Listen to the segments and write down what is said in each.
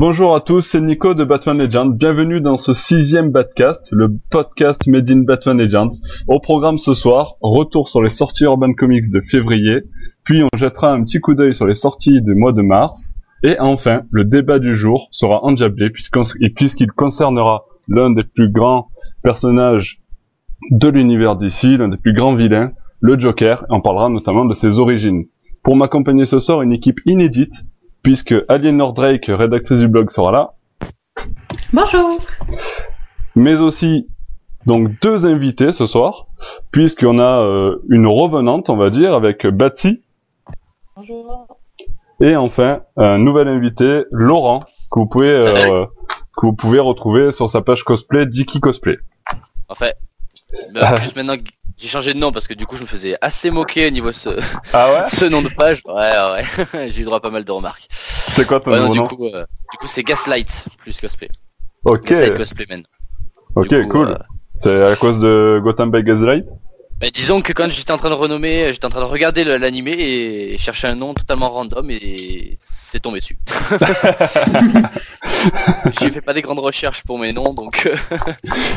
Bonjour à tous, c'est Nico de Batman Legend. Bienvenue dans ce sixième Batcast, le podcast Made in Batman Legend. Au programme ce soir, retour sur les sorties Urban Comics de février, puis on jettera un petit coup d'œil sur les sorties du mois de mars, et enfin, le débat du jour sera endiablé puisqu'il concernera l'un des plus grands personnages de l'univers d'ici, l'un des plus grands vilains, le Joker, et on parlera notamment de ses origines. Pour m'accompagner ce soir, une équipe inédite, puisque Aliénor Drake, rédactrice du blog, sera là. Bonjour. Mais aussi donc deux invités ce soir, puisqu'on a euh, une revenante, on va dire, avec Batsy. Bonjour. Et enfin, un nouvel invité, Laurent, que vous pouvez euh, que vous pouvez retrouver sur sa page cosplay Dicky Cosplay. En fait, bah, juste maintenant j'ai changé de nom parce que du coup je me faisais assez moquer au niveau ce, Ah ouais ce nom de page. Ouais ouais, j'ai eu droit à pas mal de remarques. C'est quoi ton Ouais, non, nouveau du nom coup, euh, du coup c'est Gaslight plus cosplay. Ok, Gaslight Cosplayman. ok, Du coup, cool. euh, C'est à cause de Gotham by Gaslight bah, disons que quand j'étais en train de renommer, j'étais en train de regarder l'animé et chercher un nom totalement random et c'est tombé dessus. J'ai fait pas des grandes recherches pour mes noms donc euh,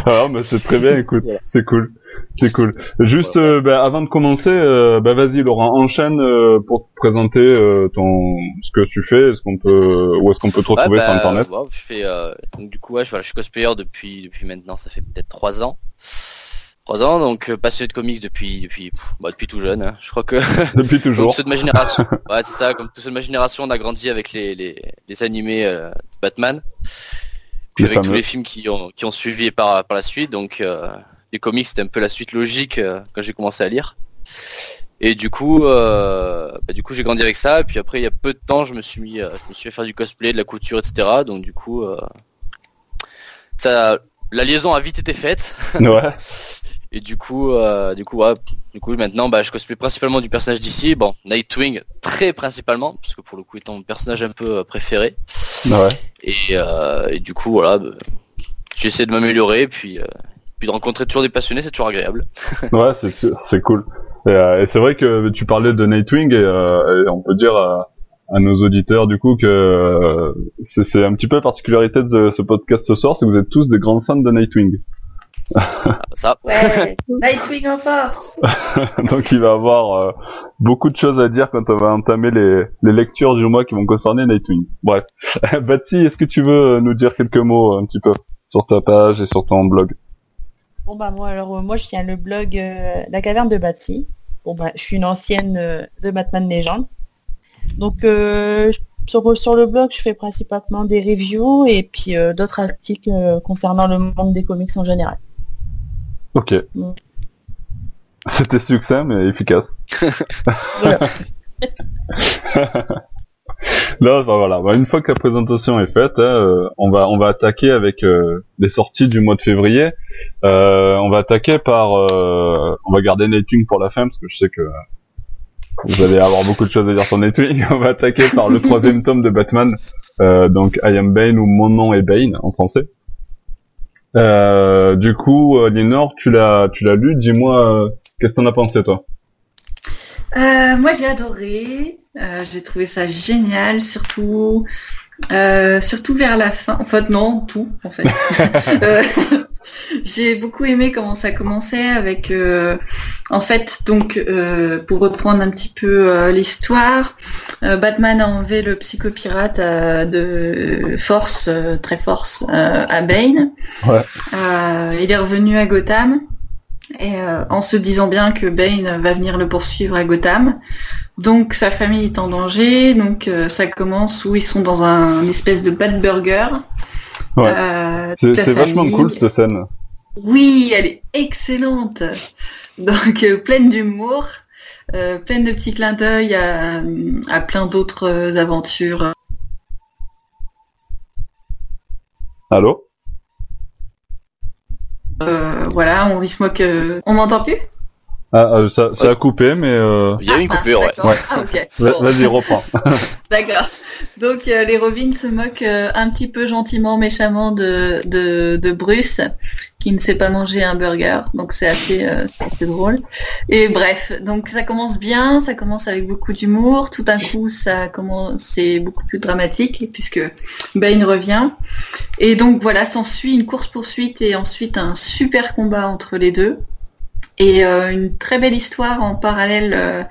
Ah mais c'est très bien, écoute, Voilà. c'est cool, c'est cool. Juste, euh, bah, avant de commencer, euh, bah, vas-y Laurent, enchaîne euh, pour te présenter euh, ton ce que tu fais, est-ce qu'on peut, où est-ce qu'on peut te retrouver Ouais, sur bah, internet ouais, je fais euh, donc du coup ouais, je, voilà, je suis cosplayer depuis depuis maintenant ça fait peut-être trois ans. Trois ans donc euh, passionné de comics depuis depuis bah, depuis tout jeune. hein. Je crois que Depuis comme toujours. ceux de ma génération. ouais c'est ça comme tous ceux de ma génération on a grandi avec les les, les animés euh, Batman. Puis Les avec tous les films qui ont qui ont suivi par par la suite donc euh, les comics c'était un peu la suite logique euh, quand j'ai commencé à lire. Et du coup, euh, bah, du coup, j'ai grandi avec ça. Et puis après, il y a peu de temps, je me suis mis, euh, je me suis fait faire du cosplay, de la couture, etc. Donc du coup, euh, ça, la liaison a vite été faite. Ouais. Et du coup, euh, du coup, ouais, du coup, maintenant, bah, je cosplay principalement du personnage d'ici. Bon, Nightwing très principalement, parce que pour le coup, étant mon personnage un peu euh, préféré. Ouais. Et, euh, et du coup, voilà, bah, j'essaie de m'améliorer, puis, euh, puis de rencontrer toujours des passionnés, c'est toujours agréable. Ouais, c'est sûr, c'est cool. Et, euh, et c'est vrai que tu parlais de Nightwing et, euh, et on peut dire à, à nos auditeurs du coup que euh, c'est un petit peu la particularité de ce podcast ce soir, c'est que vous êtes tous des grands fans de Nightwing. Ça, Ouais. Nightwing en force. Donc il va avoir euh, beaucoup de choses à dire quand on va entamer les, les lectures du mois qui vont concerner Nightwing. Bref. Betsy, est-ce que tu veux nous dire quelques mots un petit peu sur ta page et sur ton blog? Bon bah moi alors euh, moi je tiens le blog euh, La Caverne de Batsy. Bon bah je suis une ancienne euh, de Batman Legend. Donc euh, je- sur, sur le blog je fais principalement des reviews et puis euh, d'autres articles euh, concernant le monde des comics en général. Ok. Mm. C'était succinct mais efficace. Là, enfin, voilà. Bah, une fois que la présentation est faite, hein, euh, on va on va attaquer avec euh, les sorties du mois de février. Euh, on va attaquer par, euh, on va garder Nightwing pour la fin parce que je sais que vous allez avoir beaucoup de choses à dire sur Nightwing. On va attaquer par le troisième tome de Batman, euh, donc I Am Bane ou Mon nom est Bane en français. Euh, du coup, euh, Lénore, tu l'as tu l'as lu. Dis-moi, euh, qu'est-ce que t'en as pensé toi? Euh, moi j'ai adoré, Euh, j'ai trouvé ça génial, surtout euh, surtout vers la fin. En fait non, tout en fait. Euh, j'ai beaucoup aimé comment ça commençait avec euh, en fait donc euh, pour reprendre un petit peu euh, l'histoire, euh, Batman a enlevé le psychopirate euh, de force euh, très force euh, à Bane. Ouais. Euh, il est revenu à Gotham. Et euh, en se disant bien que Bane va venir le poursuivre à Gotham. Donc sa famille est en danger, donc euh, ça commence où ils sont dans un espèce de bad burger. Ouais. Euh, C'est vachement cool cette scène. Oui, elle est excellente. Donc euh, pleine d'humour, euh, pleine de petits clins d'œil à, à plein d'autres aventures. Allô? Euh, voilà, on se moque. euh, On m'entend plus? Ah, euh, ça, ça a coupé, mais euh... Il y a eu une Ah, coupure, ouais. Ah, Bon. vas-y, reprends. D'accord. Donc euh, les Robins se moquent euh, un petit peu gentiment, méchamment de, Bruce, qui ne sait pas manger un burger. Donc c'est assez, euh, c'est assez drôle. Et bref, donc ça commence bien, ça commence avec beaucoup d'humour. Tout d'un coup, ça commence, c'est beaucoup plus dramatique puisque Bane revient. Et donc voilà, s'ensuit une course poursuite et ensuite un super combat entre les deux. Et euh, une très belle histoire en parallèle. euh,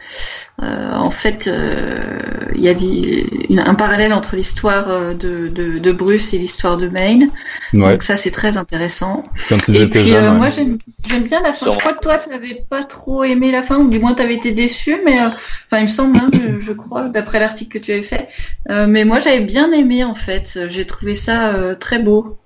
euh, en fait, euh, il y a des- une- un parallèle entre l'histoire euh, de, de, de Bruce et l'histoire de Maine. Ouais, Donc ça, c'est très intéressant. quand ils Et étaient puis, euh, ouais. moi, j'aime j'aime bien la fin. Je crois que toi, tu n'avais pas trop aimé la fin, ou du moins, tu avais été déçu. Mais euh, enfin, il me semble, hein, je, je crois, d'après l'article que tu avais fait. Euh, mais moi, j'avais bien aimé, en fait. J'ai trouvé ça euh, très beau.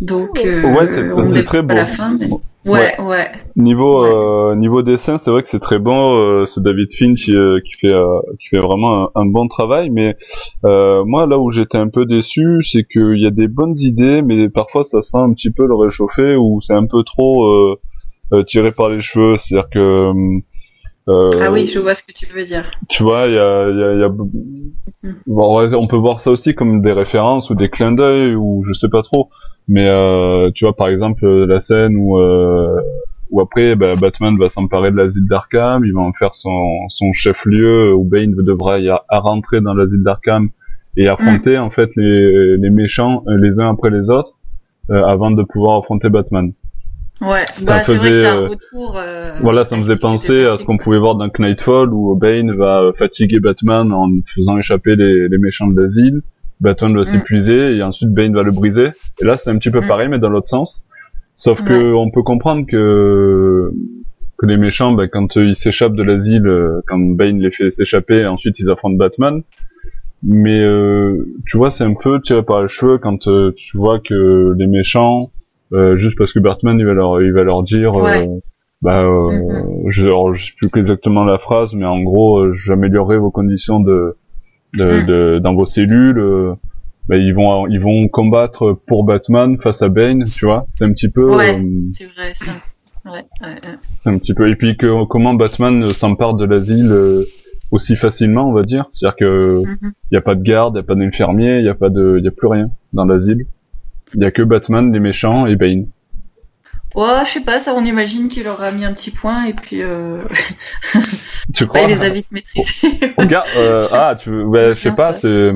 Donc, euh, Ouais, c'est- très pas beau. à la fin, mais... Ouais, ouais. Niveau Ouais. euh, niveau dessin, c'est vrai que c'est très bon. Euh, ce David Finch euh, qui fait euh, qui fait vraiment un, un bon travail. Mais euh, moi, là où j'étais un peu déçu, c'est qu'il y a des bonnes idées, mais parfois ça sent un petit peu le réchauffé ou c'est un peu trop euh, euh, tiré par les cheveux. C'est-à-dire que euh, Ah oui, je vois ce que tu veux dire. tu vois, il y a, y a, y a- Bon, ouais, on peut voir ça aussi comme des références ou des clins d'œil ou je sais pas trop. Mais euh, tu vois, par exemple, euh, la scène où euh, où après, bah, Batman va s'emparer de l'asile d'Arkham, il va en faire son son chef-lieu où Bane devra y a- à rentrer dans l'asile d'Arkham et affronter en fait les les méchants euh, les uns après les autres euh, avant de pouvoir affronter Batman. Ouais, Ça bah, vrai faisait, euh, un retour. euh, Voilà, ça me faisait penser à ce qu'on pouvait voir dans Knightfall où Bane va euh, fatiguer Batman en faisant échapper les, les méchants de l'asile. Batman va Mm. s'épuiser et ensuite Bane va le briser. Et là, c'est un petit peu Mm. pareil, mais dans l'autre sens. Sauf que on peut comprendre que que les méchants, ben, quand ils s'échappent de l'asile, euh, quand Bane les fait s'échapper, ensuite ils affrontent Batman. Mais euh, tu vois, c'est un peu tiré par les cheveux quand euh, tu vois que les méchants, euh, juste parce que Batman il va leur il va leur dire, Ouais. euh, bah, euh, Mhm. je, alors, je sais plus exactement la phrase, mais en gros, euh, j'améliorerai vos conditions de, de, Mhm. de- dans vos cellules. euh, bah, ils vont ils vont combattre pour Batman face à Bane, tu vois. C'est un petit peu Ouais. euh, C'est vrai, ça. Ouais, ouais, un petit peu. Et puis que comment Batman s'empare de l'asile euh, aussi facilement, on va dire. C'est-à-dire que Mhm. il y a pas de garde, il y a pas d'infirmier, il y a pas de, il y a plus rien dans l'asile. Il y a que Batman, les méchants et Bane. Ouais, je sais pas, ça on imagine qu'il leur a mis un petit point et puis euh... Tu crois bah, il les a vite maîtrisés. Regarde, euh, ah, tu je sais Bien pas, ça. c'est,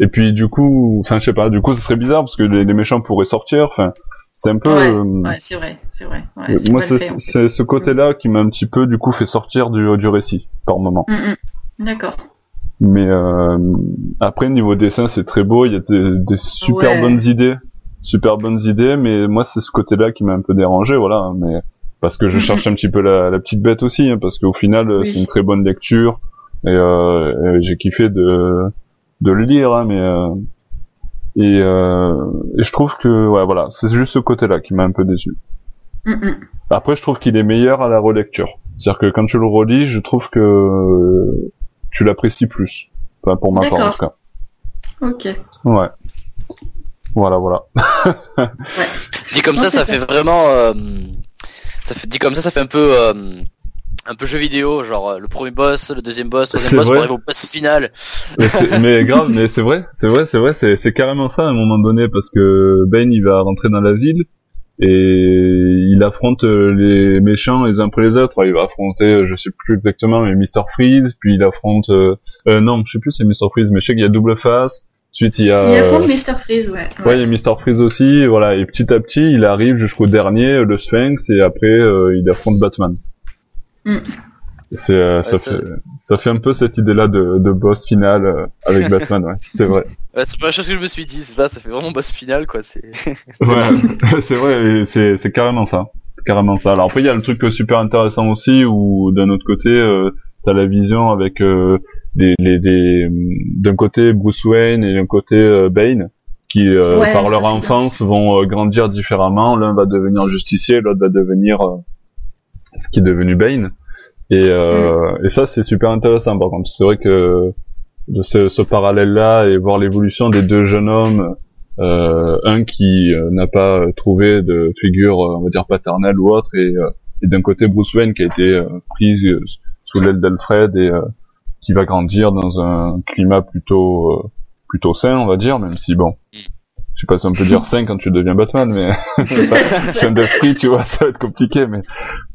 et puis du coup, enfin, je sais pas, du coup, ce serait bizarre parce que les, les méchants pourraient sortir, enfin, c'est un peu, Ouais, euh, ouais, c'est vrai, c'est vrai. Ouais, euh, moi, c'est ce côté-là qui m'a un petit peu, du coup, fait sortir du, du récit, par moment. Mm, mm. D'accord. Mais euh, après, niveau dessin, c'est très beau, il y a des, des super Ouais. bonnes idées, super bonnes idées, mais moi, c'est ce côté-là qui m'a un peu dérangé, voilà, mais parce que je cherche un petit peu la, la petite bête aussi, hein, parce qu'au final, euh, Oui. c'est une très bonne lecture, et, euh, et j'ai kiffé de, de le lire, hein, mais euh, et, euh, et je trouve que, ouais, voilà, c'est juste ce côté-là qui m'a un peu déçu. Mm, mm. Après, je trouve qu'il est meilleur à la relecture. C'est-à-dire que quand tu le relis, je trouve que tu l'apprécies plus. Enfin, pour ma part, en tout cas. Ok. Ouais. Voilà, voilà. Dit comme ça, ça fait vraiment. euh, ça fait, dit comme ça, ça fait un peu. euh, un peu jeu vidéo, genre euh, le premier boss, le deuxième boss, le troisième boss, pour vrai. arriver au boss final. mais, grave, mais c'est vrai, c'est vrai, c'est vrai, c'est, c'est carrément ça à un moment donné, parce que Bane, il va rentrer dans l'asile, et il affronte euh, les méchants les uns après les autres. Il va affronter, euh, je sais plus exactement, mais Mr. Freeze, puis il affronte... Euh, euh, non, je sais plus c'est Mr. Freeze, mais je sais qu'il y a Double Face, ensuite il y a... Il y a euh, Mr. Freeze, ouais. Ouais, il y a Mr. Freeze aussi, voilà, et petit à petit, il arrive jusqu'au dernier, euh, le Sphinx, et après, euh, il affronte Batman. Mm. C'est, euh, ça, Ouais, ça- fait, ça fait un peu cette idée-là de, de boss final euh, avec Batman, ouais, c'est vrai. Ouais, c'est pas la chose que je me suis dit, c'est ça, ça fait vraiment boss final, quoi. C'est. Ouais, c'est vrai, c'est, c'est carrément ça. C'est carrément ça. Alors après, il y a le truc super intéressant aussi, où d'un autre côté, euh, t'as la vision avec les, les, les- d'un côté Bruce Wayne et d'un côté euh, Bane, qui euh, Ouais, par leur enfance vont euh, grandir différemment. L'un va devenir justicier, l'autre va devenir euh, ce qui est devenu Bane. Et, euh, et ça, c'est super intéressant. Par contre, c'est vrai que de ce, ce parallèle-là et voir l'évolution des deux jeunes hommes, euh, un qui n'a pas trouvé de figure, on va dire paternelle ou autre, et, euh, et d'un côté Bruce Wayne qui a été pris sous l'aile d'Alfred et euh, qui va grandir dans un climat plutôt euh, plutôt sain, on va dire, même si bon, je sais pas si on peut dire sain quand tu deviens Batman, mais sain d'esprit, tu vois, ça va être compliqué, mais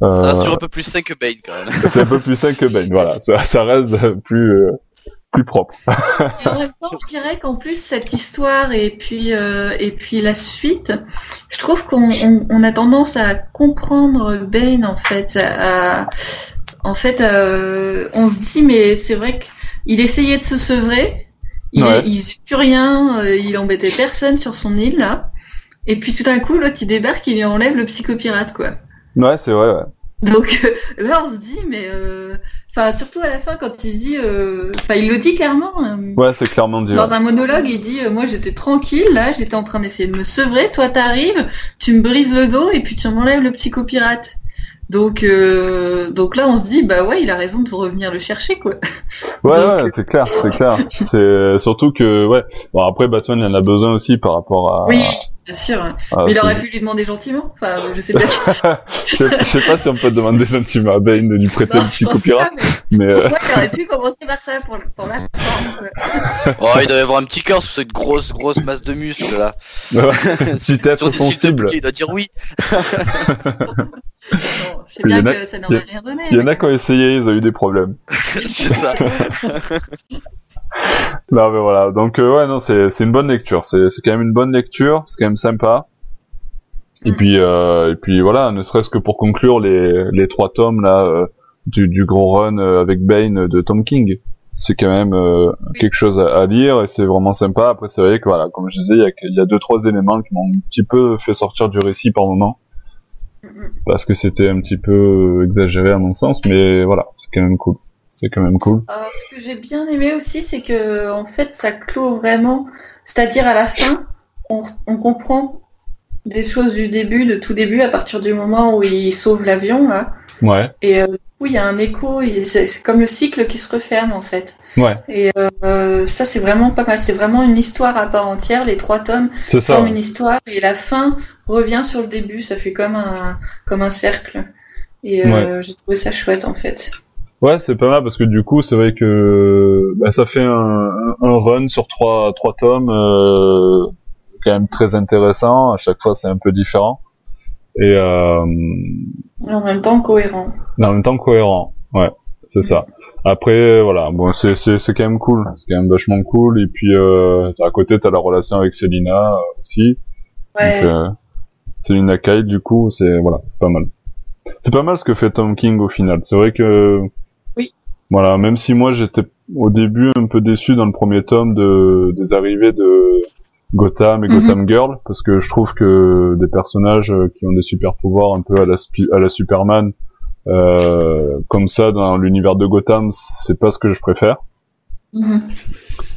Ça euh, assure un peu plus sain que Bane quand même. c'est un peu plus sain que Bane, voilà, ça, ça reste plus euh, plus propre. Et en même temps, je dirais qu'en plus cette histoire et puis euh, et puis la suite, je trouve qu'on on, on a tendance à comprendre Bane en fait. À, en fait, euh, on se dit mais c'est vrai qu'il essayait de se sevrer, il, Ouais. est- il faisait plus rien, euh, il embêtait personne sur son île là. Et puis tout d'un coup, l'autre il débarque, il lui enlève le psychopirate quoi. Ouais, c'est vrai, ouais. Donc euh, là, on se dit, mais euh, enfin surtout à la fin quand il dit, euh, enfin il le dit clairement. Ouais, c'est clairement dit. ouais. dans un monologue, il dit, euh, moi j'étais tranquille, là j'étais en train d'essayer de me sevrer, toi t'arrives, tu me brises le dos et puis tu m'enlèves le psychopirate. Donc euh, donc là on se dit, bah ouais, il a raison de revenir le chercher quoi. Ouais, Donc, ouais, c'est clair, c'est clair. C'est surtout que, ouais. Bon, après, Batman, il en a besoin aussi par rapport à. Oui, bien sûr. à Mais il aurait pu lui demander gentiment. Enfin, je sais pas. je, sais, je sais pas si on peut demander gentiment à Bane de lui prêter Non, pense psychopirate, pas, mais mais euh, il aurait pu commencer par ça pour, pour la forme. Oh, il doit y avoir un petit cœur sous cette grosse grosse masse de muscles là. si t'es sites sensible. il doit dire oui. Bon, je sais Il y bien en a- que ça n'aurait rien donné. Il y en a qui ont essayé, ils ont eu des problèmes. c'est ça. Non, mais voilà. Donc, euh, ouais, non, c'est c'est une bonne lecture. C'est c'est quand même une bonne lecture. C'est quand même sympa. Et Mm. puis, euh, et puis voilà, ne serait-ce que pour conclure les les trois tomes là euh, du du gros run euh, avec Bane de Tom King. C'est quand même euh, quelque chose à, à lire et c'est vraiment sympa. Après, c'est vrai que voilà, comme je disais, il y a, il y a deux trois éléments qui m'ont un petit peu fait sortir du récit par moment Mhm. parce que c'était un petit peu exagéré à mon sens. Mais voilà, c'est quand même cool. C'est quand même cool. Alors, ce que j'ai bien aimé aussi, c'est que en fait, ça clôt vraiment. C'est-à-dire à la fin, on, on comprend des choses du début, de tout début, à partir du moment où il sauve l'avion. Là. Ouais, Et euh, du coup, il y a un écho. C'est c'est comme le cycle qui se referme en fait. ouais, Et euh, ça, c'est vraiment pas mal. C'est vraiment une histoire à part entière. Les trois tomes c'est ça. forment une histoire et la fin revient sur le début. Ça fait comme un comme un cercle. Et euh, j'ai trouvé ça chouette en fait. Ouais, c'est pas mal parce que du coup, c'est vrai que bah, ça fait un, un- un run sur trois trois tomes, euh, quand même très intéressant. À chaque fois, c'est un peu différent et, euh, en même temps cohérent. en même temps cohérent. Ouais, c'est ça. Après, voilà, bon, c'est c'est c'est quand même cool. C'est quand même vachement cool. Et puis euh, à côté, t'as la relation avec Selina euh, aussi. Ouais. Donc, euh, Selina Kyle, du coup, c'est voilà, c'est pas mal. C'est pas mal ce que fait Tom King au final. C'est vrai que. Voilà, même si moi j'étais au début un peu déçu dans le premier tome de des arrivées de Gotham et Mhm. Gotham Girl parce que je trouve que des personnages qui ont des super pouvoirs un peu à la à la Superman euh, comme ça dans l'univers de Gotham, c'est pas ce que je préfère. Mhm.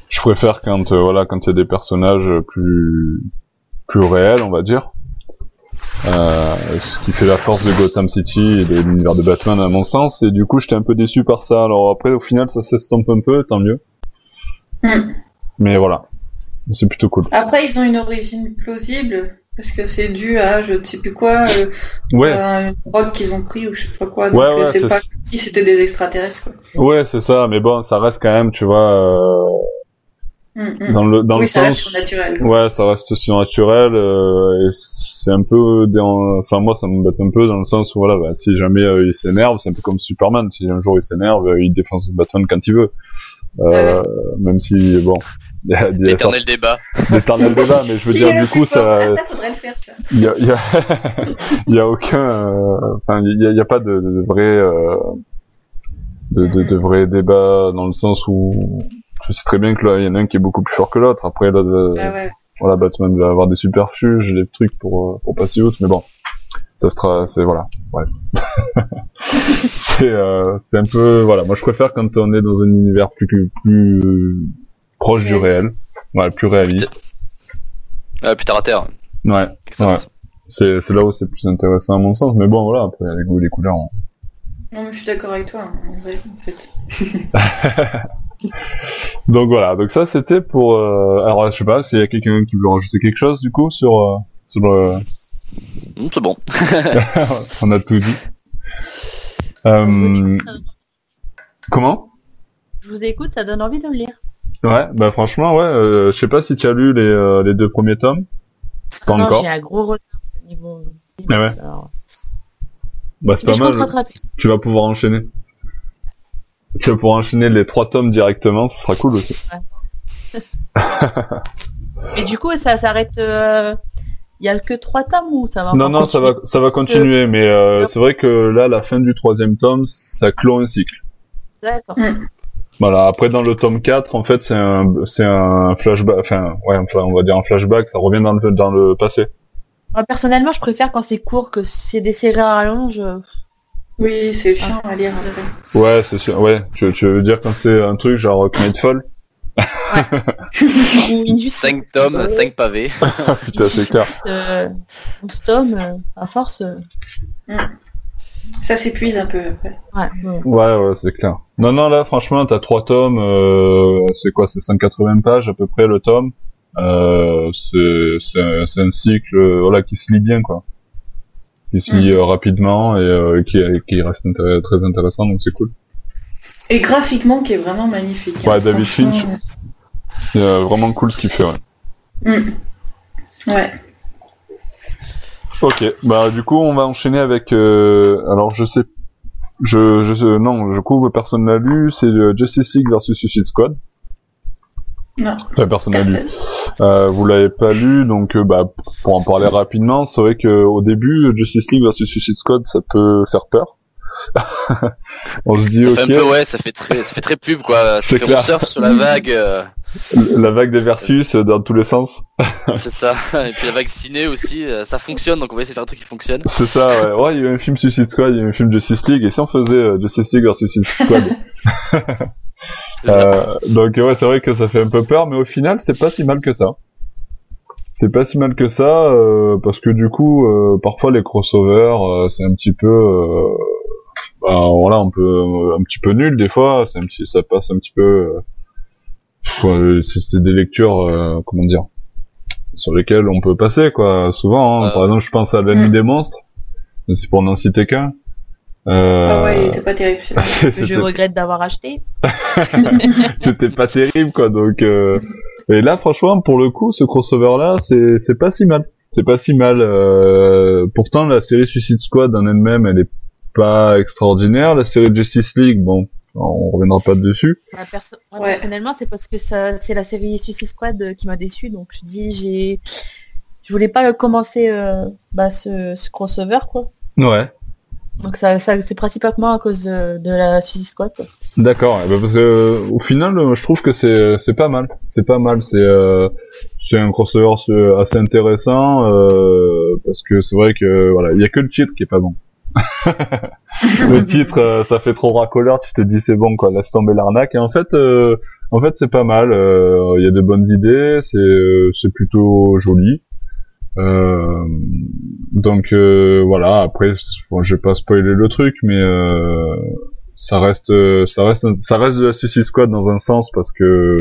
Je préfère quand euh, voilà quand il y a des personnages plus plus réels, on va dire. Euh, ce qui fait la force de Gotham City et de l'univers de Batman à mon sens. Et du coup, j'étais un peu déçu par ça. Alors après, au final, ça s'estompe un peu, tant mieux. Mm. Mais voilà, c'est plutôt cool. Après, ils ont une origine plausible parce que c'est dû à je ne sais plus quoi, euh, Ouais, une drogue qu'ils ont pris ou je sais pas quoi. Donc Ouais, euh, ouais, c'est pas si c'était des extraterrestres. Quoi. ouais, c'est ça. Mais bon, ça reste quand même, tu vois, Mm, mm. dans le dans oui, le ça reste sens. surnaturel. Ouais, ça reste surnaturel euh, et c'est un peu, enfin moi ça m'embête un peu dans le sens où voilà, bah, si jamais euh, il s'énerve, c'est un peu comme Superman. Si un jour il s'énerve, euh, il défonce Batman quand il veut. Euh, Même si bon, L'éternel débat. d'éternels débats, mais je veux dire du coup ça, il y a, il y a, il y a aucun, euh, enfin il y a, il y a pas de, de vrai, euh, de, de, de vrai débat dans le sens où je sais très bien que là il y en a un qui est beaucoup plus fort que l'autre. Après là, Ah ouais. voilà, Batman va avoir des superfuges, des trucs pour euh, pour passer outre, mais bon, ça sera, c'est voilà, bref. c'est euh, c'est un peu voilà, moi je préfère quand on est dans un univers plus plus, plus proche du réel, ouais, plus réaliste. Ah, plus terre à terre. Ouais, Excellent. c'est c'est là où c'est plus intéressant à mon sens, mais bon voilà, après les goûts et les couleurs. on- Non, mais je suis d'accord avec toi. hein, en vrai, en fait. Donc voilà, donc ça c'était pour. Euh... Alors je sais pas s'il y a quelqu'un qui veut rajouter quelque chose du coup sur euh, sur le. Hum, c'est bon. on a tout dit. Euh, comment? Je vous écoute, ça donne envie de le lire. Ouais, bah franchement, ouais. Euh, je sais pas si tu as lu les, euh, les deux premiers tomes. Pas non, encore. j'ai un gros retard au niveau. Ah ouais. alors. Bah c'est pas mal. Tu vas pouvoir enchaîner. Tu vas pouvoir enchaîner les trois tomes directement, ça sera cool aussi. Et du coup, ça s'arrête. euh, Il y a que trois tomes ou ça va Non, encore non, ça va, ça va continuer, mais euh, c'est vrai que là, la fin du troisième tome, ça clôt un cycle. D'accord. Voilà. Après, dans le tome 4, en fait, c'est un, c'est un flashback, enfin, ouais, enfin, on va dire un flashback, ça revient dans le, dans le passé. Moi, personnellement, je préfère quand c'est court que si c'est des séries à rallonge. Oui, c'est chiant à lire. après. Ouais, c'est sûr, ouais. Tu, tu veux dire quand c'est un truc genre Nightfall? ou Injustice. 5 tomes, 5 pavés. Putain, c'est clair. Euh, 11 tomes, euh, à force. euh, Ça s'épuise un peu après. ouais. Ouais, ouais, c'est clair. Non, non, là, franchement, t'as trois tomes, euh, c'est quoi, c'est 180 pages à peu près le tome. Euh, c'est, c'est, un- un cycle, voilà, qui se lit bien, quoi. Qui se lit euh, rapidement et euh, qui, qui reste intér- très intéressant, donc c'est cool. Et graphiquement, qui est vraiment magnifique. Ouais, hein, David franchement. Finch. C'est euh, vraiment cool ce qu'il fait, ouais. Mm. Ouais. Ok, bah du coup, on va enchaîner avec, euh, alors je sais, je, je sais, non, je coup, personne l'a lu, c'est Justice League versus Suicide Squad. Non. Enfin, personne l'a lu. Euh, vous l'avez pas lu, donc euh, bah, pour en parler rapidement, c'est vrai que au début, Justice League versus Suicide Squad, ça peut faire peur. On se dit Ça fait un peu, ouais, ça fait très, ça fait très pub, quoi. Ça C'est fait clair. on surfe sur la vague, euh, la vague des versus euh, dans tous les sens. c'est ça. Et puis la vague ciné aussi, euh, ça fonctionne, donc on va essayer de faire un truc qui fonctionne. C'est ça, ouais. Ouais, il y a eu un film Suicide Squad, il y a eu un film Justice League, et si on faisait Justice League versus Suicide Squad. Euh, donc ouais, c'est vrai que ça fait un peu peur, mais au final, c'est pas si mal que ça. C'est pas si mal que ça, euh, parce que du coup, euh, parfois les crossovers, euh, c'est un petit peu, euh, bah, voilà, un peu, un petit peu nul des fois. C'est un petit, ça passe un petit peu. euh, euh, c'est des lectures, euh, comment dire, sur lesquelles on peut passer quoi. Souvent, hein. Ouais. par exemple, je pense à l'ennemi Mm. des monstres. C'est pour n'en citer qu'un. Euh, Ah ouais, il était pas terrible je regrette d'avoir acheté. c'était pas terrible quoi donc euh... et là franchement pour le coup ce crossover là c'est c'est pas si mal c'est pas si mal euh... pourtant la série Suicide Squad en elle-même elle est pas extraordinaire la série Justice League bon on reviendra pas dessus perso- Ouais. Personnellement, c'est parce que ça, c'est la série Suicide Squad euh, qui m'a déçu. Donc je dis, j'ai, je voulais pas commencer euh, bah, ce, ce crossover quoi. ouais Donc ça, ça c'est principalement à cause de, de la Suicide Squad. Quoi. d'accord parce que euh, au final euh, je trouve que c'est c'est pas mal c'est pas mal c'est euh... c'est un crossover assez intéressant euh... parce que c'est vrai que voilà il y a que le titre qui est pas bon le titre euh, ça fait trop racoleur tu te dis c'est bon quoi laisse tomber l'arnaque. Et en fait euh, en fait c'est pas mal euh, il y a de bonnes idées c'est euh, c'est plutôt joli. Donc voilà après bon, je vais pas spoiler le truc mais ça reste ça reste ça reste de la Suicide Squad dans un sens parce que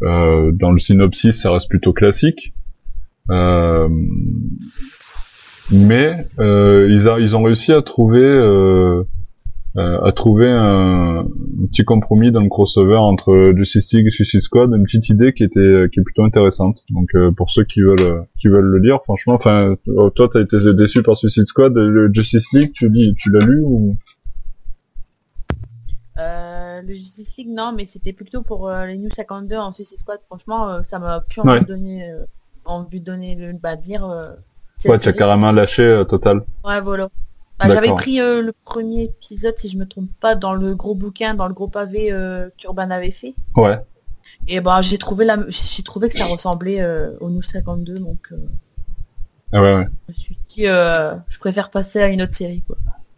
dans le synopsis ça reste plutôt classique. Euh, mais euh, ils, a- ils ont réussi à trouver euh, euh, à trouver un, un petit compromis dans le crossover entre Justice League et Suicide Squad, une petite idée qui était qui est plutôt intéressante. Donc euh, pour ceux qui veulent qui veulent le lire, franchement, enfin euh, toi t'as été déçu par Suicide Squad, le Justice League, tu lis, tu l'as lu ou? Euh, le Justice League, non, mais c'était plutôt pour euh, les New 52 en Suicide Squad. Franchement, ça m'a plus Ouais. envie de donner, envie de donner le bah, dire. Ouais, tu as carrément lâché euh, total. Ouais, voilà. Bah, J'avais pris euh, le premier épisode, si je me trompe pas, dans le gros bouquin, dans le gros pavé euh, qu'Urban avait fait. Ouais. Et ben j'ai trouvé la, j'ai trouvé que ça ressemblait au New 52, donc euh, Ah ouais, ouais. je me suis dit, euh, je préfère passer à une autre série, quoi.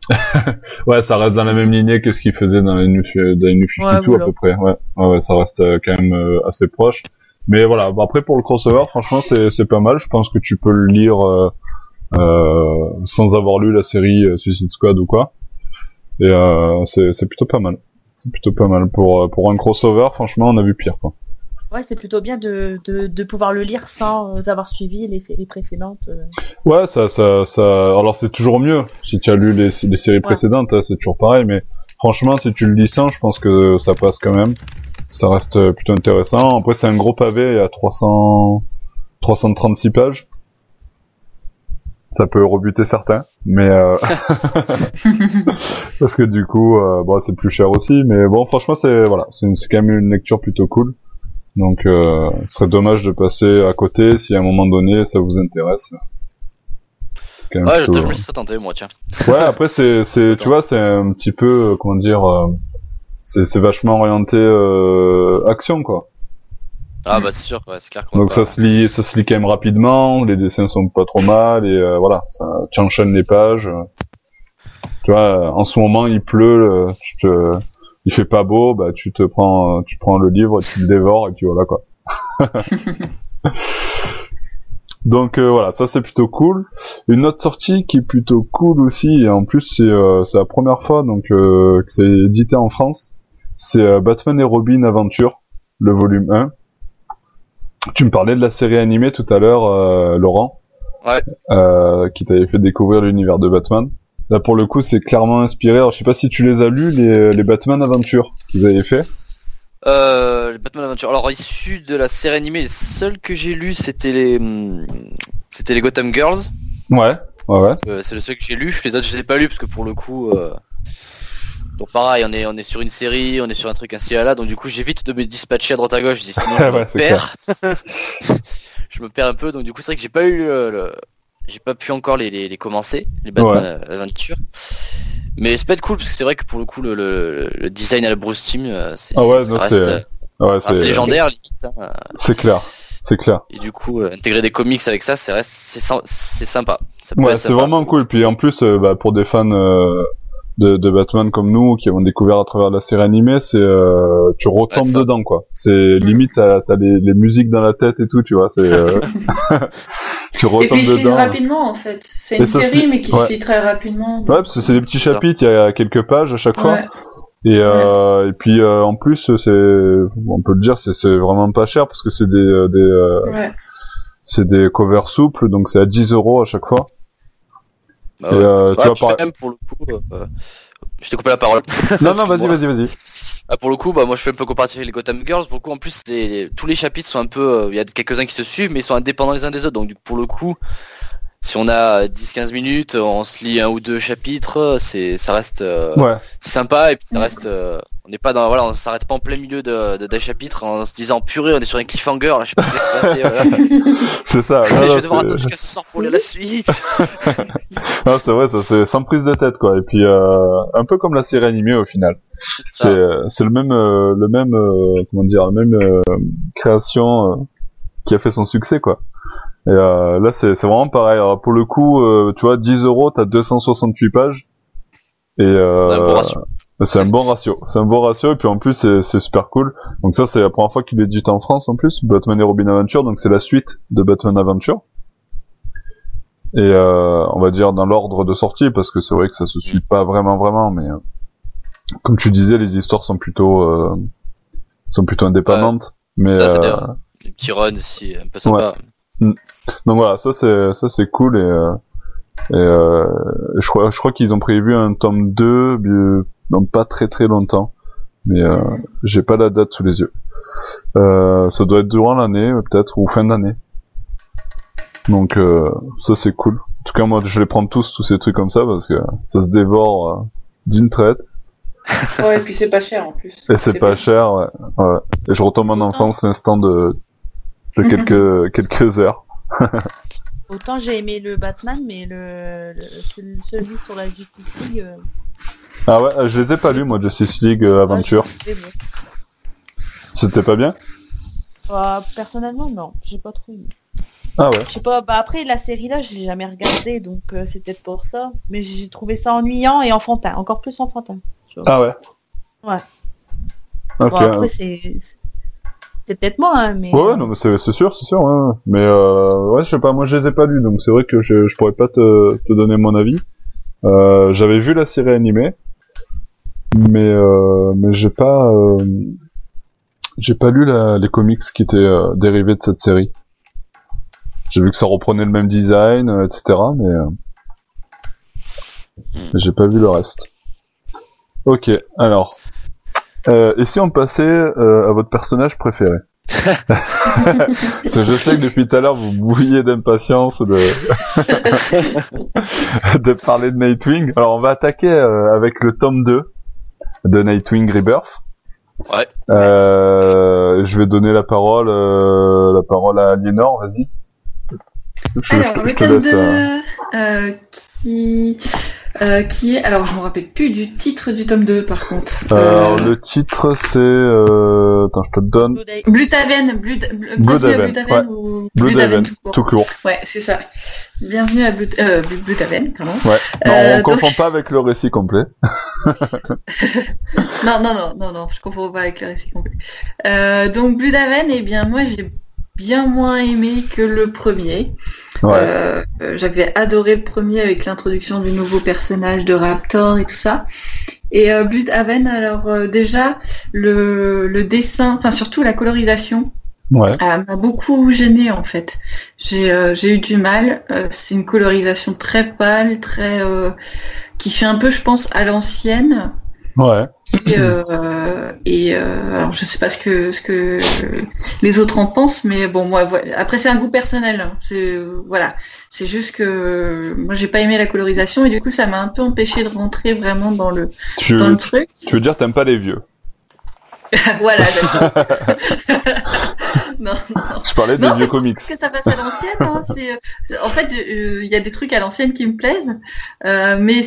Ouais, ça reste dans la même lignée que ce qu'il faisait dans les New, dans les New 52 Ouais, voilà. à peu près. Ouais, ouais, ouais, ça reste quand même assez proche. Mais voilà, bon, après pour le crossover, franchement, c'est c'est pas mal. Je pense que tu peux le lire euh, euh, sans avoir lu la série euh, Suicide Squad ou quoi. Et euh, c'est c'est plutôt pas mal. C'est plutôt pas mal pour euh, pour un crossover. Franchement, on a vu pire quoi. Ouais, c'est plutôt bien de, de, de pouvoir le lire sans avoir suivi les séries précédentes. Ouais, ça, ça, ça. Alors c'est toujours mieux. Si tu as lu les, les séries précédentes, hein, c'est toujours pareil. Mais franchement, si tu le lis sans, je pense que ça passe quand même. Ça reste euh, plutôt intéressant. Après, c'est un gros pavé à 300, 336 pages. Ça peut rebuter certains, mais euh... parce que du coup, euh, bon, c'est plus cher aussi. Mais bon, franchement, c'est voilà, c'est quand même une lecture plutôt cool. Donc, euh, ce serait dommage de passer à côté si à un moment donné ça vous intéresse. C'est quand même Ouais, plutôt- je me serais tenté, moi, tiens. Ouais, après c'est c'est tu vois c'est un petit peu euh, comment dire euh, c'est c'est vachement orienté euh, action quoi. Ah, bah, c'est sûr, ouais, c'est clair Donc pas- ça se lit ça se lit quand même rapidement, les dessins sont pas trop mal et euh, voilà, ça tu enchaînes les pages. euh. Tu vois, en ce moment il pleut, euh, tu te il fait pas beau, bah tu te prends tu prends le livre, tu le dévores et puis voilà quoi. Donc euh, voilà, ça c'est plutôt cool. Une autre sortie qui est plutôt cool aussi, et en plus c'est euh, c'est la première fois donc euh, que c'est édité en France, c'est euh, Batman et Robin Aventure, le volume 1. Tu me parlais de la série animée tout à l'heure, euh, Laurent, Ouais. euh, qui t'avait fait découvrir l'univers de Batman. Là pour le coup c'est clairement inspiré. Alors je sais pas si tu les as lus les, les Batman Aventure qu'ils avaient fait. Euh, les Batman Adventure. Alors, issu de la série animée, les seuls que j'ai lus, c'était les, hum, c'était les Gotham Girls. Ouais, ouais, ouais. C'est le seul que j'ai lu. Les autres, je les ai pas lus parce que pour le coup, euh... donc pareil, on est, on est sur une série, on est sur un truc ainsi à là. Donc du coup, j'évite de me dispatcher à droite à gauche. Je dis sinon, je Ouais, me perds. je me perds un peu. Donc du coup, c'est vrai que j'ai pas eu le, le- j'ai pas pu encore les, les, les commencer, les Batman Adventure. Mais c'est pas être cool parce que c'est vrai que pour le coup, le, le, le design à la Bruce Team, euh, c'est, Ah ouais, ça non, reste, c'est- euh, Ouais, enfin, légendaire limite. hein. c'est clair, c'est clair. Et du coup, euh, intégrer des comics avec ça, c'est c'est, sy- c'est sympa. Ça peut Ouais, c'est vraiment cool. Puis en plus, euh, bah, pour des fans euh, de, de Batman comme nous, qui avons découvert à travers la série animée, c'est euh, tu retombes dedans, quoi. C'est limite, t'as as les, les musiques dans la tête et tout, tu vois. C'est euh, tu Et retombes puis, se lit dedans. rapidement, en fait. C'est Et une ça série, mais qui ouais. se lit très rapidement. Ouais, parce que c'est des petits chapitres, il y a quelques pages à chaque fois. Ouais. Et, euh, et puis euh, en plus, c'est, on peut le dire, c'est c'est vraiment pas cher parce que c'est des, euh, des, euh, Ouais. c'est des covers souples, donc c'est à 10 euros à chaque fois. Bah Et, euh, Ouais, tu vois, puis par- même pour le coup, euh, je t'ai coupé la parole. Non, non, vas-y, vas-y, vas-y. Ah, pour le coup, bah moi je fais un peu comparatif avec les Gotham Girls. Pour le coup, en plus, les, tous les chapitres sont un peu, euh, il y a quelques-uns qui se suivent, mais ils sont indépendants les uns des autres. Donc pour le coup, si on a 10-15 minutes, on se lit un ou deux chapitres, c'est, ça reste, euh, Ouais. c'est sympa et puis ça reste, euh, on n'est pas dans, voilà, on s'arrête pas en plein milieu de, de, d'un chapitre en se disant purée, on est sur un cliffhanger, là, je sais pas ce qui va se passer. Voilà. C'est ça. je Non, vais devoir attendre jusqu'à ce soir pour lire la suite. Non, c'est vrai, ça c'est sans prise de tête quoi. Et puis euh, un peu comme la série animée au final. C'est euh, c'est le même euh, le même euh, comment dire la même euh, création euh, qui a fait son succès quoi. Et euh, là c'est c'est vraiment pareil. Alors, pour le coup, euh, tu vois, 10 euros, t'as 268 pages. Et euh. C'est un bon ratio. C'est un bon ratio et puis en plus c'est c'est super cool. Donc ça c'est la première fois qu'il est édité en France en plus, Batman et Robin Adventure. Donc c'est la suite de Batman Adventure. Et euh, on va dire dans l'ordre de sortie parce que c'est vrai que ça se suit pas vraiment vraiment, mais euh, comme tu disais, les histoires sont plutôt euh, sont plutôt indépendantes. mais Ça, c'est euh, bien. Des petits runs aussi, un peu sympa. donc voilà, ça c'est ça c'est cool et, euh, et euh, je crois je crois qu'ils ont prévu un tome 2 euh, dans pas très très longtemps, mais euh, j'ai pas la date sous les yeux. Euh, ça doit être durant l'année peut-être ou fin d'année. Donc euh, ça c'est cool. En tout cas moi je les prends tous tous ces trucs comme ça parce que ça se dévore euh, d'une traite Ouais, et puis c'est pas cher en plus. et c'est pas bien. cher. Ouais. ouais. Et je retombe en enfance l'instant de de quelques quelques heures. Autant j'ai aimé le Batman, mais le, le- celui celui sur la Justice League. Euh, Ah ouais, je les ai pas lus moi Justice League euh, Aventure. ouais. C'était pas bien Bah, personnellement, non, j'ai pas trop aimé. Ah ouais. Je sais pas, bah après la série là, je l'ai jamais regardée, donc euh, c'est peut-être pour ça. Mais j'ai trouvé ça ennuyant et enfantin, encore plus enfantin. Ah ouais. Ouais. Bon, après c'est c'est peut-être moi, hein, mais. Ouais, ouais, non, mais c'est sûr, c'est sûr. Ouais. ouais. Mais euh, ouais, je sais pas, moi je les ai pas lus, donc c'est vrai que je, je pourrais pas te, te donner mon avis. Euh, J'avais vu la série animée, mais euh, mais j'ai pas euh, j'ai pas lu la, les comics qui étaient euh, dérivés de cette série. J'ai vu que ça reprenait le même design, euh, etc. Mais, euh, mais j'ai pas vu le reste. Ok, alors. Euh, et si on passait euh, à votre personnage préféré? Parce que je sais que depuis tout à l'heure vous bouillez d'impatience de... de parler de Nightwing. Alors on va attaquer euh, avec le tome 2 de Nightwing Rebirth. Ouais. Euh, je vais donner la parole, euh, la parole à Aliénor, vas-y. Je, Alors, je- le je te tome laisse. 2, euh, euh, qui, euh, qui est... Alors, je me rappelle plus du titre du tome 2, par contre. Alors, Euh, le titre c'est, euh... attends, je te donne. Blutaven, Blut... Blutaven ou Blue Daven, tout court. Ouais, c'est ça. Bienvenue à Blut... euh, Blutaven, pardon. Ouais. Non, Euh, on donc- confond pas avec le récit complet. Non, non, non, non, non, je comprends pas avec le récit complet. Euh, donc Blutaven, eh bien moi j'ai bien moins aimé que le premier. Ouais. Euh, euh, J'avais adoré le premier avec l'introduction du nouveau personnage de Raptor et tout ça. Et euh, Bloodhaven, alors euh, déjà le, le dessin, enfin surtout la colorisation, Ouais. euh, m'a beaucoup gêné en fait. J'ai euh, j'ai eu du mal. Euh, c'est une colorisation très pâle, très euh, qui fait un peu, je pense, à l'ancienne. Ouais. Et, euh, et euh, alors je sais pas ce que ce que les autres en pensent, mais bon moi après c'est un goût personnel. hein. C'est euh, voilà, c'est juste que moi j'ai pas aimé la colorisation et du coup ça m'a un peu empêché de rentrer vraiment dans le Tu, dans le truc. tu veux dire t'aimes pas les vieux voilà. d'accord. non, non. Je parlais des Non, vieux comics. que ça passe à l'ancienne. hein. En fait, euh, il y a des trucs à l'ancienne qui me plaisent, euh, mais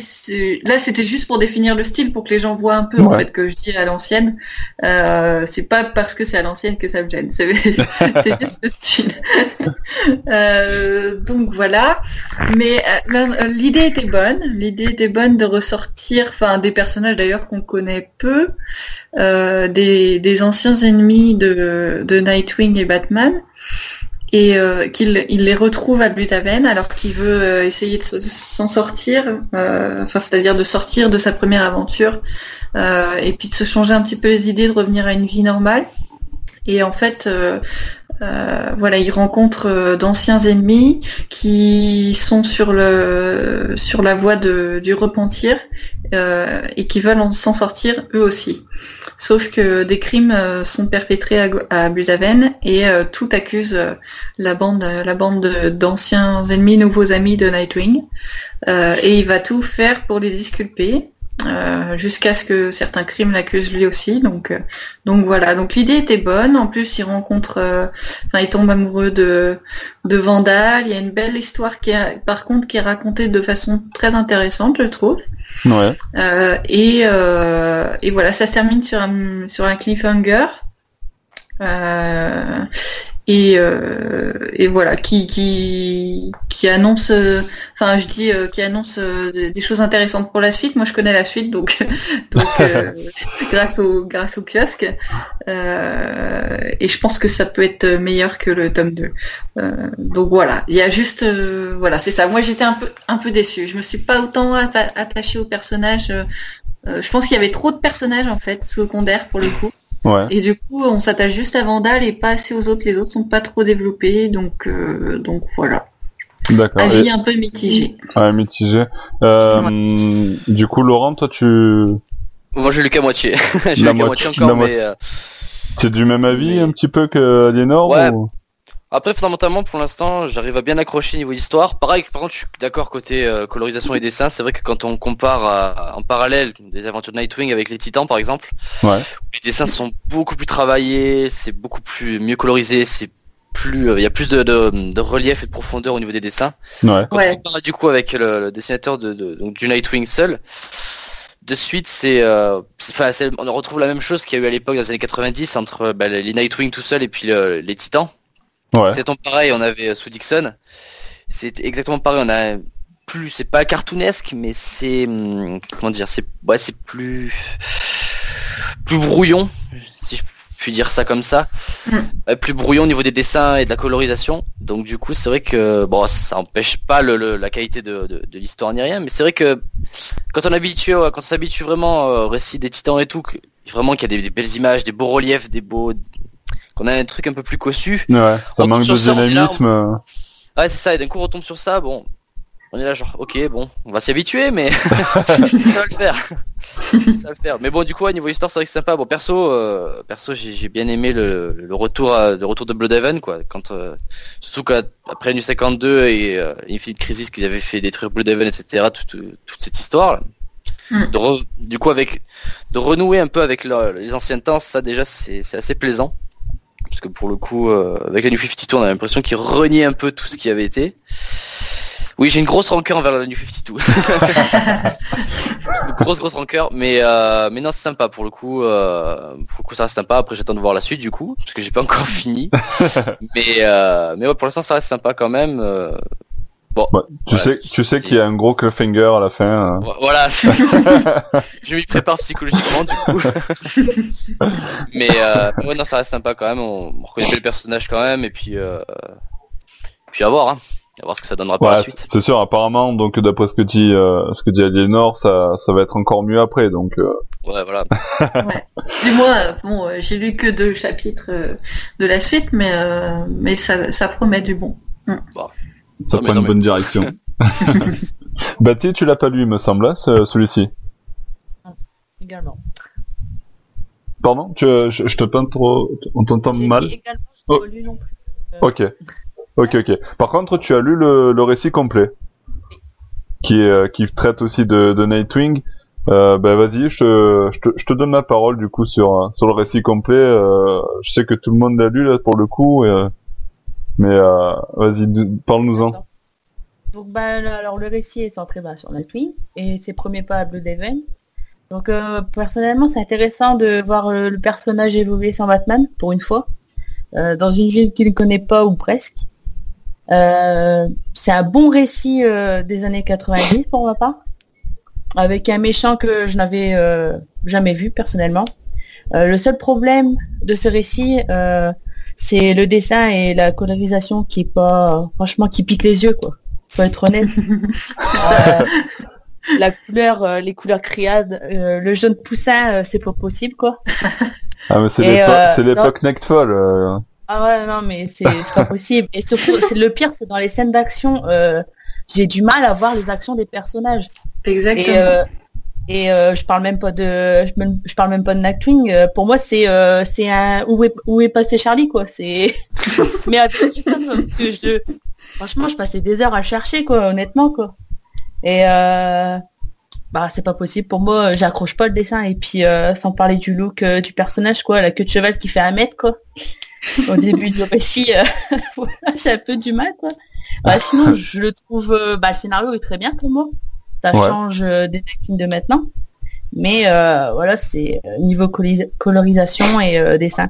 là, c'était juste pour définir le style, pour que les gens voient un peu en fait que je dis à l'ancienne. Euh, c'est pas parce que c'est à l'ancienne que ça me gêne. C'est, juste le style. Donc voilà. Mais l'idée était bonne. L'idée était bonne de ressortir, enfin, des personnages d'ailleurs qu'on connaît peu, des, des anciens ennemis de, de Nightwing et Batman et euh, qu'il il les retrouve à Blutaven alors qu'il veut euh, essayer de se- s'en sortir, euh, enfin c'est-à-dire de sortir de sa première aventure et puis de se changer un petit peu les idées, de revenir à une vie normale. Et en fait, euh, voilà, il rencontre euh, d'anciens ennemis qui sont sur le sur la voie du repentir euh, et qui veulent en- s'en sortir eux aussi. Sauf que des crimes euh, sont perpétrés à, à et tout accuse la bande, la bande de- d'anciens ennemis, nouveaux amis de Nightwing. Et il va tout faire pour les disculper. Euh, jusqu'à ce que certains crimes l'accusent lui aussi donc euh, donc voilà donc l'idée était bonne en plus il rencontre euh, enfin il tombe amoureux de de Vandal il y a une belle histoire qui est par contre qui est racontée de façon très intéressante je trouve Ouais. euh, et, euh, et voilà, ça se termine sur un, sur un cliffhanger. Et, euh, et voilà, qui, qui, qui annonce, euh, enfin je dis, euh, qui annonce euh, des- choses intéressantes pour la suite. Moi je connais la suite, donc, donc euh, grâce au grâce au kiosque. Euh, et je pense que ça peut être meilleur que le tome 2. Euh, donc voilà, il y a juste, euh, voilà, c'est ça. Moi j'étais un peu un peu déçue. Je me suis pas autant atta- attachée au personnage. je pense qu'il y avait trop de personnages en fait secondaires pour le coup. Ouais. Et du coup, on s'attache juste à Vandal et pas assez aux autres. Les autres sont pas trop développés, donc euh, donc voilà. D'accord. Avis Et, un peu mitigé. ouais, mitigé. Euh, Du coup, Laurent, toi, tu, Moi j'ai lu qu'à moitié. j'ai lu qu'à moitié- encore, mais euh, tu es du même avis Mais- un petit peu que Aliénor Ouais. ou... après fondamentalement pour l'instant j'arrive à bien accrocher niveau histoire. Pareil, par contre je suis d'accord côté euh, colorisation et dessin. C'est vrai que quand on compare à- en parallèle des aventures de Nightwing avec les Titans par exemple, Ouais. les dessins sont beaucoup plus travaillés, c'est beaucoup plus mieux colorisé, c'est plus, euh, il y a plus de, de, de relief et de profondeur au niveau des dessins. Ouais. Quand Ouais. on compare du coup avec le, le dessinateur de, de- donc, du Nightwing seul, de suite c'est, euh, c'est- on retrouve la même chose qu'il y a eu à l'époque dans les années 90 entre bah, les Nightwing tout seul et puis le- les Titans. Ouais. C'est ton pareil, on avait euh, sous Dixon. C'est exactement pareil, on a plus, c'est pas cartoonesque, mais c'est, hum, comment dire, c'est, ouais, c'est plus, plus brouillon, si je puis dire ça comme ça. Mm. Ouais, plus brouillon au niveau des dessins et de la colorisation. Donc du coup, c'est vrai que, bon, ça empêche pas le, le- la qualité de, de, de l'histoire ni rien, mais c'est vrai que quand on habitue, quand on s'habitue vraiment euh, au récit des titans et tout, vraiment qu'il y a des, des belles images, des beaux reliefs, des beaux, qu'on a un truc un peu plus cossu. Ouais, ça On manque de ça, on dynamisme. euh. Ouais, c'est ça. Et d'un coup, on retombe sur ça. Bon, on est là genre, ok, bon, on va s'y habituer, mais ça va le faire. ça va le faire. Mais bon, du coup, au niveau histoire, c'est vrai que c'est sympa. Bon, perso, euh, perso, j'ai bien aimé le, le retour, à, le retour de Bloodhaven, quoi. Quand, euh, surtout qu'après Nu 52 et euh, Infinite Crisis, qu'ils avaient fait détruire Bloodhaven, etc. Toute, toute cette histoire. Là. Mm. De re- du coup, avec de renouer un peu avec les anciens temps, ça déjà, c'est assez plaisant. Parce que pour le coup, euh, avec la New 52, on a l'impression qu'ils reniaient un peu tout ce qui avait été. Oui, j'ai une grosse rancœur envers la New 52. une grosse grosse rancœur, mais euh, mais non, c'est sympa pour le coup. Euh, pour le coup, ça reste sympa. Après, j'attends de voir la suite du coup, parce que j'ai pas encore fini. mais mais ouais, pour l'instant, ça reste sympa quand même. Euh, Ouais, tu Ouais, sais, tu sais qu'il y a un gros cliffhanger à la fin. euh. Vo- Voilà, c'est- je m'y prépare psychologiquement du coup. mais euh, ouais, non, ça reste sympa quand même. On, on reconnaît le personnage quand même, et puis euh, puis à voir, hein. à voir ce que ça donnera par la Ouais, suite. c'est sûr. Apparemment, donc d'après ce que dit euh, ce que dit Aliénor, ça, ça va être encore mieux après. Donc, euh, Ouais, voilà. Et moi, bon, euh, j'ai lu que deux chapitres euh, de la suite, mais euh, mais ça, ça promet du bon. Ça Non, prend une mais- bonne direction. Baptiste, tu l'as pas lu, il me semble, hein, ce- celui-ci. Également. Pardon, tu, euh, je, je te peins trop, on t'entend mal. également, je Oh. lu non plus. Ok. Ok, ok. Par contre, tu as lu le, le récit complet, qui est, euh, qui traite aussi de, de Nightwing. Euh, bah vas-y, je te, je te, je te donne la parole du coup sur euh, sur le récit complet. Euh, je sais que tout le monde l'a lu là pour le coup, euh, mais euh, vas-y, parle-nous-en. Donc bah alors le récit est centré bah, sur Nightwing et ses premiers pas à Bloodhaven. Donc euh, personnellement c'est intéressant de voir euh, le personnage évoluer sans Batman pour une fois euh, dans une ville qu'il ne connaît pas ou presque. Euh, c'est un bon récit des années 90 pour ma part avec un méchant que je n'avais jamais vu personnellement. Le seul problème de ce récit, c'est le dessin et la colorisation qui est pas, franchement, qui pique les yeux, quoi. Faut être honnête. Euh, la couleur, euh, les couleurs criades, euh, le jaune poussin, euh, c'est pas possible, quoi. Ah mais c'est l'époque, euh, c'est l'époque Nightfall. euh. Ah ouais, non, mais c'est c'est pas possible. Et surtout, c'est le pire, c'est dans les scènes d'action. euh, j'ai du mal à voir les actions des personnages. Exactement. Et, euh, et euh, je parle même pas de, je, parle même pas de Nightwing. euh, pour moi, c'est euh, c'est un où est où est passé Charlie quoi. C'est mais absolument que je, franchement, je passais des heures à le chercher quoi, honnêtement quoi. Et bah c'est pas possible pour moi. J'accroche pas le dessin et puis sans parler du look du personnage quoi, la queue de cheval qui fait un mètre quoi. Au début du récit, voilà, j'ai un peu du mal quoi. Bah, sinon, je le trouve, bah, le scénario est très bien pour moi. Ça Ouais. change euh, des films de maintenant. Mais euh, voilà, c'est euh, niveau colorisation et euh, dessin.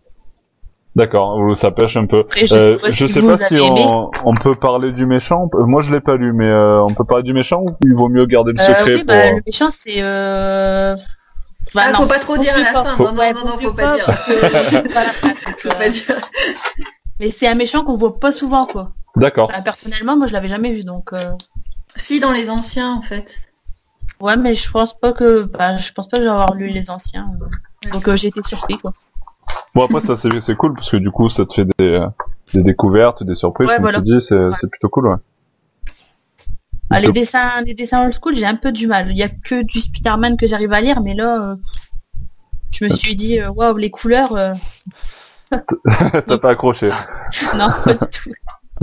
D'accord, ça pêche un peu. Je Euh, sais pas je si sais pas si on, on peut parler du méchant. Moi, je l'ai pas lu, mais euh, on peut parler du méchant ou il vaut mieux garder le Euh, secret oui, pour. bah, le méchant, c'est... Euh... bah, Ah, non. faut pas trop dire à la fin. Non, non, Ouais, non, non, faut pas dire. pas Faut pas. Mais c'est un méchant qu'on voit pas souvent, quoi. D'accord. Enfin, personnellement, moi, je l'avais jamais vu, donc... euh, Si, dans les anciens, en fait. Ouais, mais je pense pas que... Bah, je pense pas que j'ai avoir lu les anciens. euh. Donc, euh, j'ai été surpris, quoi. Bon après ça c'est c'est cool parce que du coup ça te fait des, euh, des découvertes, des surprises Ouais, comme voilà. tu dis, c'est plutôt cool. Ouais. Ah, les Donc, dessins, les dessins old school, j'ai un peu du mal. Il y a que du Spider-Man que j'arrive à lire, mais là, euh, je me suis dit, euh, waouh, les couleurs, euh, T'as pas accroché. non, pas du tout.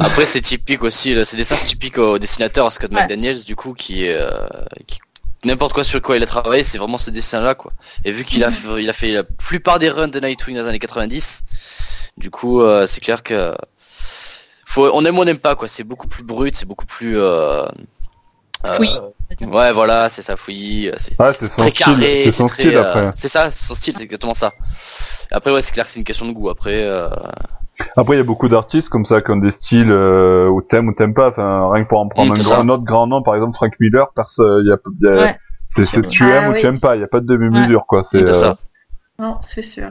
Après, c'est typique aussi, c'est des dessins typiques au dessinateur Scott Ouais. McDaniels, du coup, qui, est, euh, qui n'importe quoi sur quoi il a travaillé, c'est vraiment ce dessin-là, quoi. Et vu qu'il a, fait- il a fait la plupart des runs de Nightwing dans les années 90, du coup, euh, c'est clair que faut, on aime ou on n'aime pas, quoi. C'est beaucoup plus brut, c'est beaucoup plus. Euh, euh, Fouillis. ouais, voilà, c'est ça, fouillis. euh, C'est Ouais, c'est son très style, carré, c'est son très, style euh, après. c'est ça, c'est son style, c'est exactement ça. Après, ouais, c'est clair que c'est une question de goût. Après, euh, Après il y a beaucoup d'artistes comme ça qui ont des styles euh, où t'aimes ou t'aimes pas. Enfin rien que pour en prendre un, grand- un autre grand nom, par exemple Frank Miller, il y a, il y a- Ouais. c'est c'est tu Ah, aimes ou oui. tu aimes pas. Il y a pas de demi-mesure quoi. C'est euh, ça. Non, c'est sûr.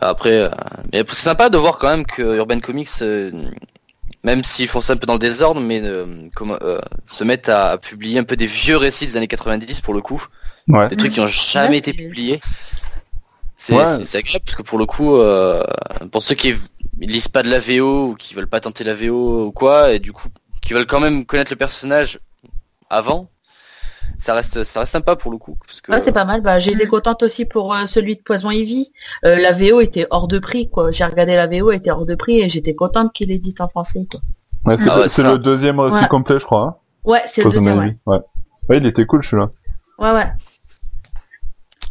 Après, euh, mais après, c'est sympa de voir quand même que Urban Comics, euh, même s'ils font ça un peu dans le désordre, mais euh, comment, euh, se mettent à, publier un peu des vieux récits des années 90 pour le coup, Ouais. des trucs qui ont jamais Ouais, été publiés. C'est Ouais. c'est- c'est agréable parce que pour le coup, euh, pour ceux qui lisent pas de la VO ou qui veulent pas tenter la VO ou quoi, et du coup qui veulent quand même connaître le personnage avant, ça reste ça reste sympa pour le coup. Parce que, Ouais, c'est pas mal. Bah, j'ai été contente aussi pour euh, celui de Poison Ivy. Euh, la VO était hors de prix, quoi. J'ai regardé la VO, elle était hors de prix et j'étais contente qu'il ait dit en français, quoi. Ouais, c'est Ah ouais, c'est ça. le deuxième récit Ouais. complet, je crois. Hein, Ouais, c'est le Poison deuxième, Ivy. ouais. ouais. Ouais, il était cool celui-là. Ouais, ouais.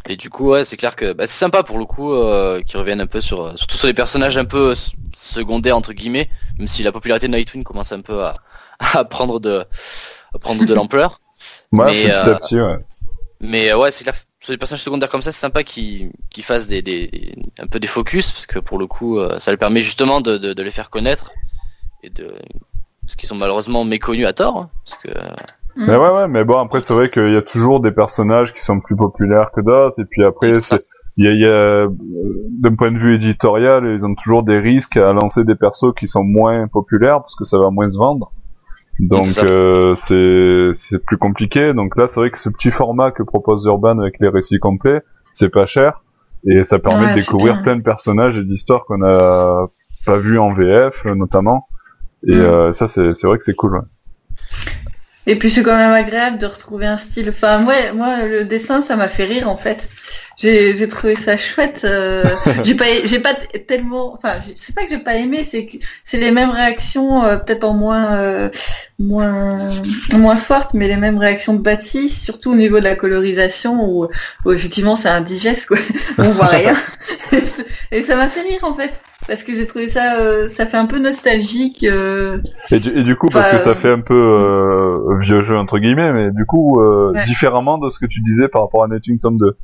Et du coup, ouais, c'est clair que bah, c'est sympa pour le coup euh, qu'ils reviennent un peu sur, surtout sur les personnages un peu s- secondaires entre guillemets, même si la popularité de Nightwing commence un peu à, à prendre de, à prendre de l'ampleur. Ouais, Mais, petit euh, à petit, ouais. Mais euh, ouais, c'est clair que sur les personnages secondaires comme ça, c'est sympa qu'ils qu'ils fassent des, des, un peu des focus parce que pour le coup, euh, ça leur permet justement de, de, de les faire connaître et de parce qu'ils sont malheureusement méconnus à tort, hein, parce que Mm. Mais ouais, ouais, mais bon, après, c'est vrai qu'il y a toujours des personnages qui sont plus populaires que d'autres, et puis après, C'est il y a, y a, euh, d'un point de vue éditorial, ils ont toujours des risques à lancer des persos qui sont moins populaires, parce que ça va moins se vendre. Donc, euh, c'est, c'est plus compliqué. Donc là, c'est vrai que ce petit format que propose Urban avec les récits complets, c'est pas cher, et ça permet Ouais, de découvrir plein de personnages et d'histoires qu'on a pas vu en VF, euh, notamment. Et Mm. euh, ça, c'est, c'est vrai que c'est cool. ouais. Et puis c'est quand même agréable de retrouver un style. Enfin, moi, moi, le dessin, ça m'a fait rire en fait. J'ai, j'ai trouvé ça chouette. euh, j'ai pas, j'ai pas tellement. Enfin, c'est pas que j'ai pas aimé, c'est que c'est les mêmes réactions, euh, peut-être en moins, euh, moins, moins fortes, mais les mêmes réactions de Baptiste, surtout au niveau de la colorisation où, où effectivement c'est indigeste quoi. On voit rien. Et ça m'a fait rire en fait. Parce que j'ai trouvé ça, euh, ça fait un peu nostalgique. euh, Et du, et du coup, parce Bah, que ça euh, fait un peu euh, vieux jeu entre guillemets, mais du coup, euh, Ouais. différemment de ce que tu disais par rapport à Nightwing tome 2.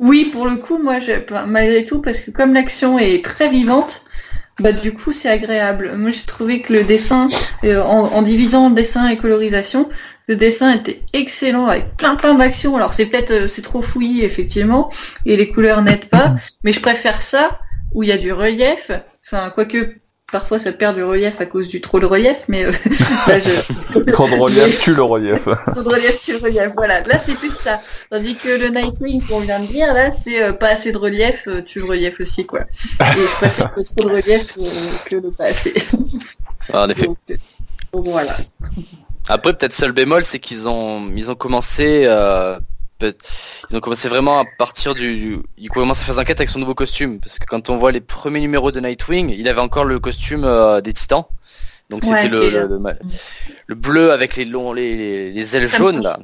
Oui, pour le coup, moi, j'ai- enfin, malgré tout, parce que comme l'action est très vivante, bah du coup, c'est agréable. Moi, j'ai trouvé que le dessin, euh, en, en divisant dessin et colorisation, le dessin était excellent avec plein plein d'actions. Alors c'est peut-être euh, c'est trop fouillis effectivement et les couleurs n'aident pas, mais je préfère ça où il y a du relief. Enfin, quoique parfois ça perd du relief à cause du trop de relief, mais euh, là, je, Trop de relief, tue le relief. Trop de relief, tu le relief. Voilà, là c'est plus ça. Tandis que le Nightwing qu'on vient de dire, là c'est euh, pas assez de relief, euh, tu le relief aussi quoi. Et je préfère le trop de relief euh, que le pas assez. en effet. Donc, euh, donc voilà. Après, peut-être seul bémol, c'est qu'ils ont, ils ont commencé, euh, ils ont commencé vraiment à partir du, ils commencent à faire des enquêtes avec son nouveau costume, parce que quand on voit les premiers numéros de Nightwing, il avait encore le costume euh, des Titans, donc Ouais, c'était le, le, euh, le le bleu avec les longs, les, les, les ailes Très jaunes moche. là.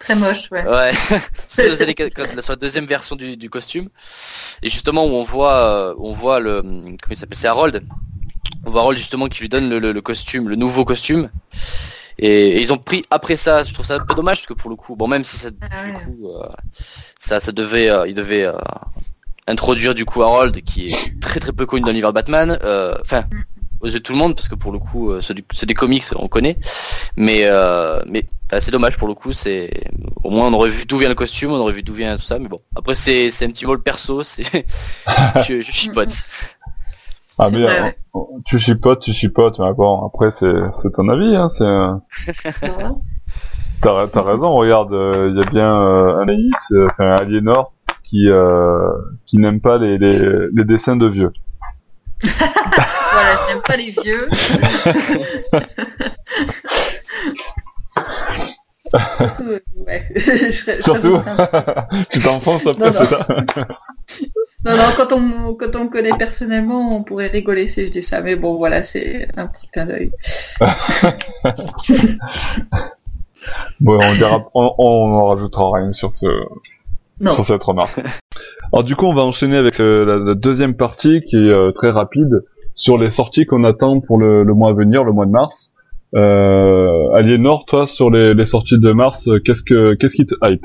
Très moche, ouais. Ouais, sur, les années- quand- sur la deuxième version du, du costume. Et justement où on voit, euh, on voit le, comment il s'appelle, c'est Harold. On voit Harold justement qui lui donne le, le- le costume, le nouveau costume. Et, et ils ont pris après ça. Je trouve ça un peu dommage parce que pour le coup, bon même si ça, Ah du ouais. coup, euh, ça, ça devait, euh, il devait euh, introduire du coup Harold qui est très très peu connu dans l'univers de Batman. euh, Enfin. aux yeux de tout le monde parce que pour le coup euh, c'est c'est des comics on connaît mais euh, mais c'est dommage pour le coup c'est au moins on aurait vu d'où vient le costume on aurait vu d'où vient tout ça mais bon après c'est c'est un petit mot le perso c'est je, je chipote Ah mais Ouais, euh, ouais. tu chipotes, tu chipotes, mais bon, après c'est c'est ton avis, hein. C'est euh, t'as raison. Regarde, il y a bien euh, Anaïs, euh, enfin Aliénor, qui euh, qui n'aime pas les, les les dessins de vieux. Voilà, j'aime pas les vieux. Surtout, euh, ouais. Je Surtout, tu t'enfonces après, c'est ça. Non, non, quand on, quand on me connaît personnellement, on pourrait rigoler si je dis ça. Mais bon, voilà, c'est un petit clin d'œil. Bon, on dira, on, on en rajoutera rien sur ce Non. sur cette remarque. Alors du coup, on va enchaîner avec euh, la, la deuxième partie qui est euh, très rapide sur les sorties qu'on attend pour le, le mois à venir, le mois de mars. Euh, Aliénor, toi, sur les, les sorties de mars, euh, qu'est-ce que qu'est-ce qui te hype?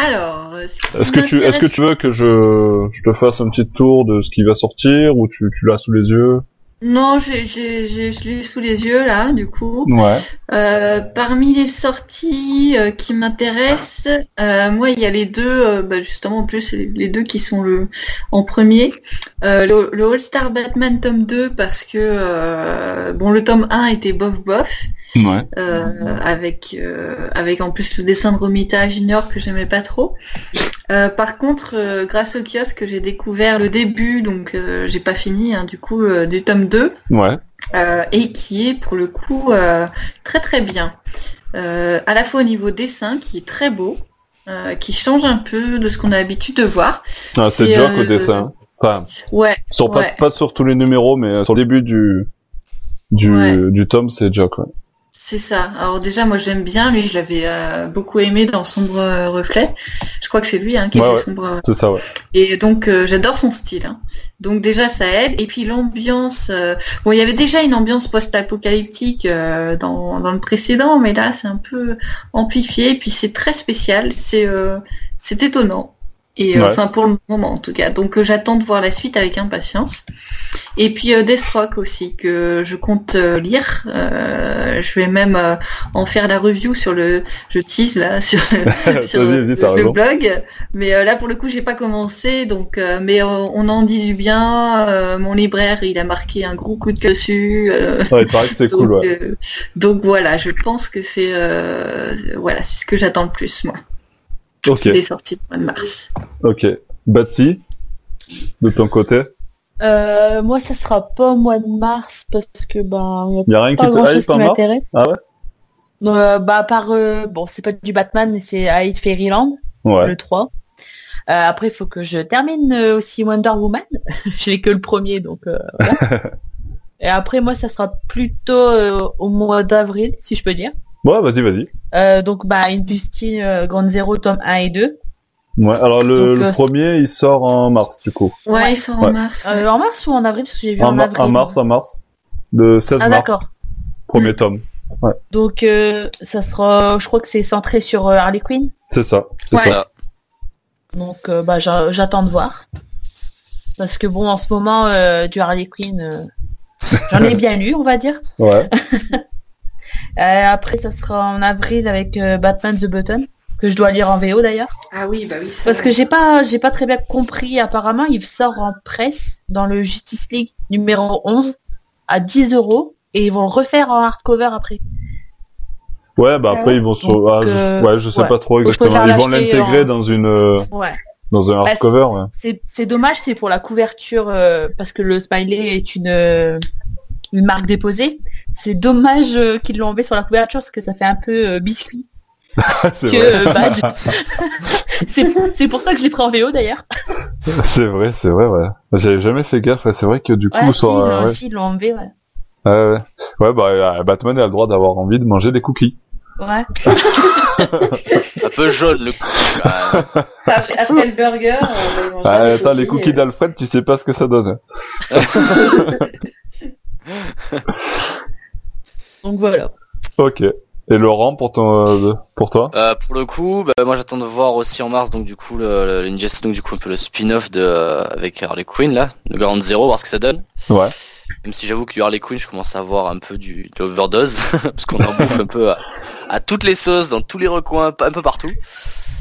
Alors, euh, Est-ce que tu est-ce que m'intéresse- tu veux que je, je te fasse un petit tour de ce qui va sortir ou tu, tu l'as sous les yeux? Non, j'ai, je l'ai sous les yeux là, du coup. Ouais. Euh, parmi les sorties euh, qui m'intéressent, euh, moi il y a les deux, bah, justement en plus les les deux qui sont le en premier. Le, le All-Star Batman tome 2 parce que bon le tome 1 était bof bof Ouais. euh, avec euh, avec en plus le dessin de Romita Junior que j'aimais pas trop. Euh, par contre, euh, grâce au kiosque, j'ai découvert le début, donc euh, j'ai pas fini hein, du coup euh, du tome 2 Ouais. euh, et qui est pour le coup euh, très très bien. Euh, à la fois au niveau dessin qui est très beau, euh, qui change un peu de ce qu'on a l'habitude de voir. Ah, c'est Jock au dessin. Enfin, Ouais, sur, ouais. pas, pas sur tous les numéros, mais sur le début du, du, Ouais. du tome, c'est Jock. Ouais. C'est ça. Alors déjà, moi j'aime bien lui, je l'avais euh, beaucoup aimé dans Sombre Reflet. Je crois que c'est lui hein, qui Ouais, était ouais. Sombre. C'est ça, ouais. Et donc euh, j'adore son style. hein. Donc déjà ça aide. Et puis l'ambiance. euh, Bon, il y avait déjà une ambiance post-apocalyptique euh, dans, dans le précédent, mais là c'est un peu amplifié. Et puis c'est très spécial. C'est euh, c'est étonnant. Et euh, Ouais. enfin pour le moment en tout cas. Donc euh, j'attends de voir la suite avec impatience. Et puis euh, Deathstroke aussi que je compte euh, lire. Euh, je vais même en faire la review sur le. Je tease là sur, le blog. Mais là pour le coup j'ai pas commencé donc mais on en dit du bien. Mon libraire il a marqué un gros coup de cœur dessus. Ouais, il c'est donc, cool, ouais. donc voilà, je pense que c'est voilà, c'est ce que j'attends le plus moi. Ok, Les sorties du mois de mars. ok. Batsy, de ton côté, Euh, moi, ça sera pas au mois de mars parce que ben, y a y a rien pas qui grand chose qui m'intéresse. Ah ouais? Euh, bah, à part, euh, bon, c'est pas du Batman, mais c'est Hyde Fairyland, Ouais. le 3. Euh, après, il faut que je termine euh, aussi Wonder Woman. Je n'ai que le premier, donc euh, voilà. Et après, moi, ça sera plutôt euh, au mois d'avril, si je peux dire. Ouais, vas-y, vas-y. Euh, donc, bah, Industry euh, Grande Zero, tome 1 et 2. Ouais, alors le, Donc, le euh, premier, il sort en mars, du coup. Ouais, Ouais. sont Ouais. en mars. ouais. Euh, en mars ou en avril Parce que j'ai vu En, avril. en mars, en mars. Le 16 Ah, mars. d'accord. Premier tome. Donc, euh, ça sera, je crois que c'est centré sur euh, Harley Quinn. C'est ça. C'est Ouais. ça. Ça. Donc euh, bah j'a- j'attends de voir. Parce que bon en ce moment euh, du Harley Quinn euh, j'en ai bien lu on va dire. Ouais. Euh, après ça sera en avril avec euh, Batman the Button que je dois lire en VO d'ailleurs. Ah oui, bah oui. ça, Parce que j'ai pas j'ai pas très bien compris apparemment il sort en presse dans le Justice League numéro 11 à 10 euros et ils vont le refaire en hardcover après. Ouais, bah après, ils vont Donc, ah, je- euh, ouais, je sais ouais. pas trop exactement. Ils vont l'intégrer en- dans une, Ouais. dans un Bah, hardcover, ouais. C'est c'est dommage, c'est pour la couverture euh, parce que le smiley est une euh, une marque déposée. C'est dommage euh, qu'ils l'ont enlevé sur la couverture parce que ça fait un peu euh, biscuit c'est que vrai. euh, badge. c'est pour ça que je l'ai pris en VO d'ailleurs. c'est vrai, c'est vrai, ouais. J'avais jamais fait gaffe, ouais, c'est vrai que du coup, Ouais, si, sur, euh, ils l'ont- ouais. si, ils l'ont enlevé, ouais. Ouais, ouais. Ouais, bah, Batman a le droit d'avoir envie de manger des cookies. Ouais. Un peu jaune le. Ah, Après, après le burger, euh, bah, Ah, attends, les cookies d'Alfred, tu sais pas ce que ça donne. Donc voilà. Ok. Et Laurent, pour ton, euh, pour toi? Euh, pour le coup, bah, moi j'attends de voir aussi en mars donc du coup le, donc du coup un peu le spin-off de euh, avec Harley Quinn là, de Ground Zero, voir ce que ça donne. Ouais. Même si j'avoue que du Harley Quinn, je commence à avoir un peu du de l'overdose parce qu'on en bouffe un peu à, à toutes les sauces, dans tous les recoins, un peu partout.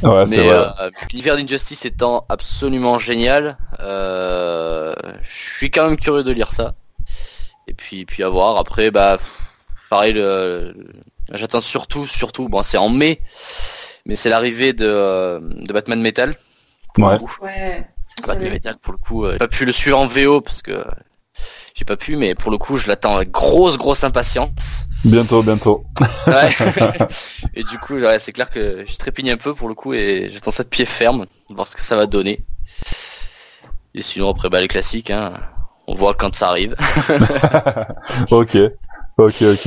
Ouais, c'est Mais vrai. euh, l'univers d'Injustice étant absolument génial, euh, je suis quand même curieux de lire ça. Et puis, puis à voir. Après, bah, pareil, le, le- j'attends surtout, surtout, bon, c'est en mai, mais c'est l'arrivée de, euh, de Batman Metal. Ouais. Ouais. ça, Batman Metal, pour le coup, euh, j'ai pas pu le suivre en VO parce que j'ai pas pu, mais pour le coup, je l'attends avec grosse, grosse impatience. Bientôt, bientôt. Ouais. et du coup, ouais, c'est clair que je trépigne un peu pour le coup et j'attends ça de pied ferme, voir ce que ça va donner. Et sinon, après, bah, les classiques, hein, on voit quand ça arrive. ok. Ok, ok.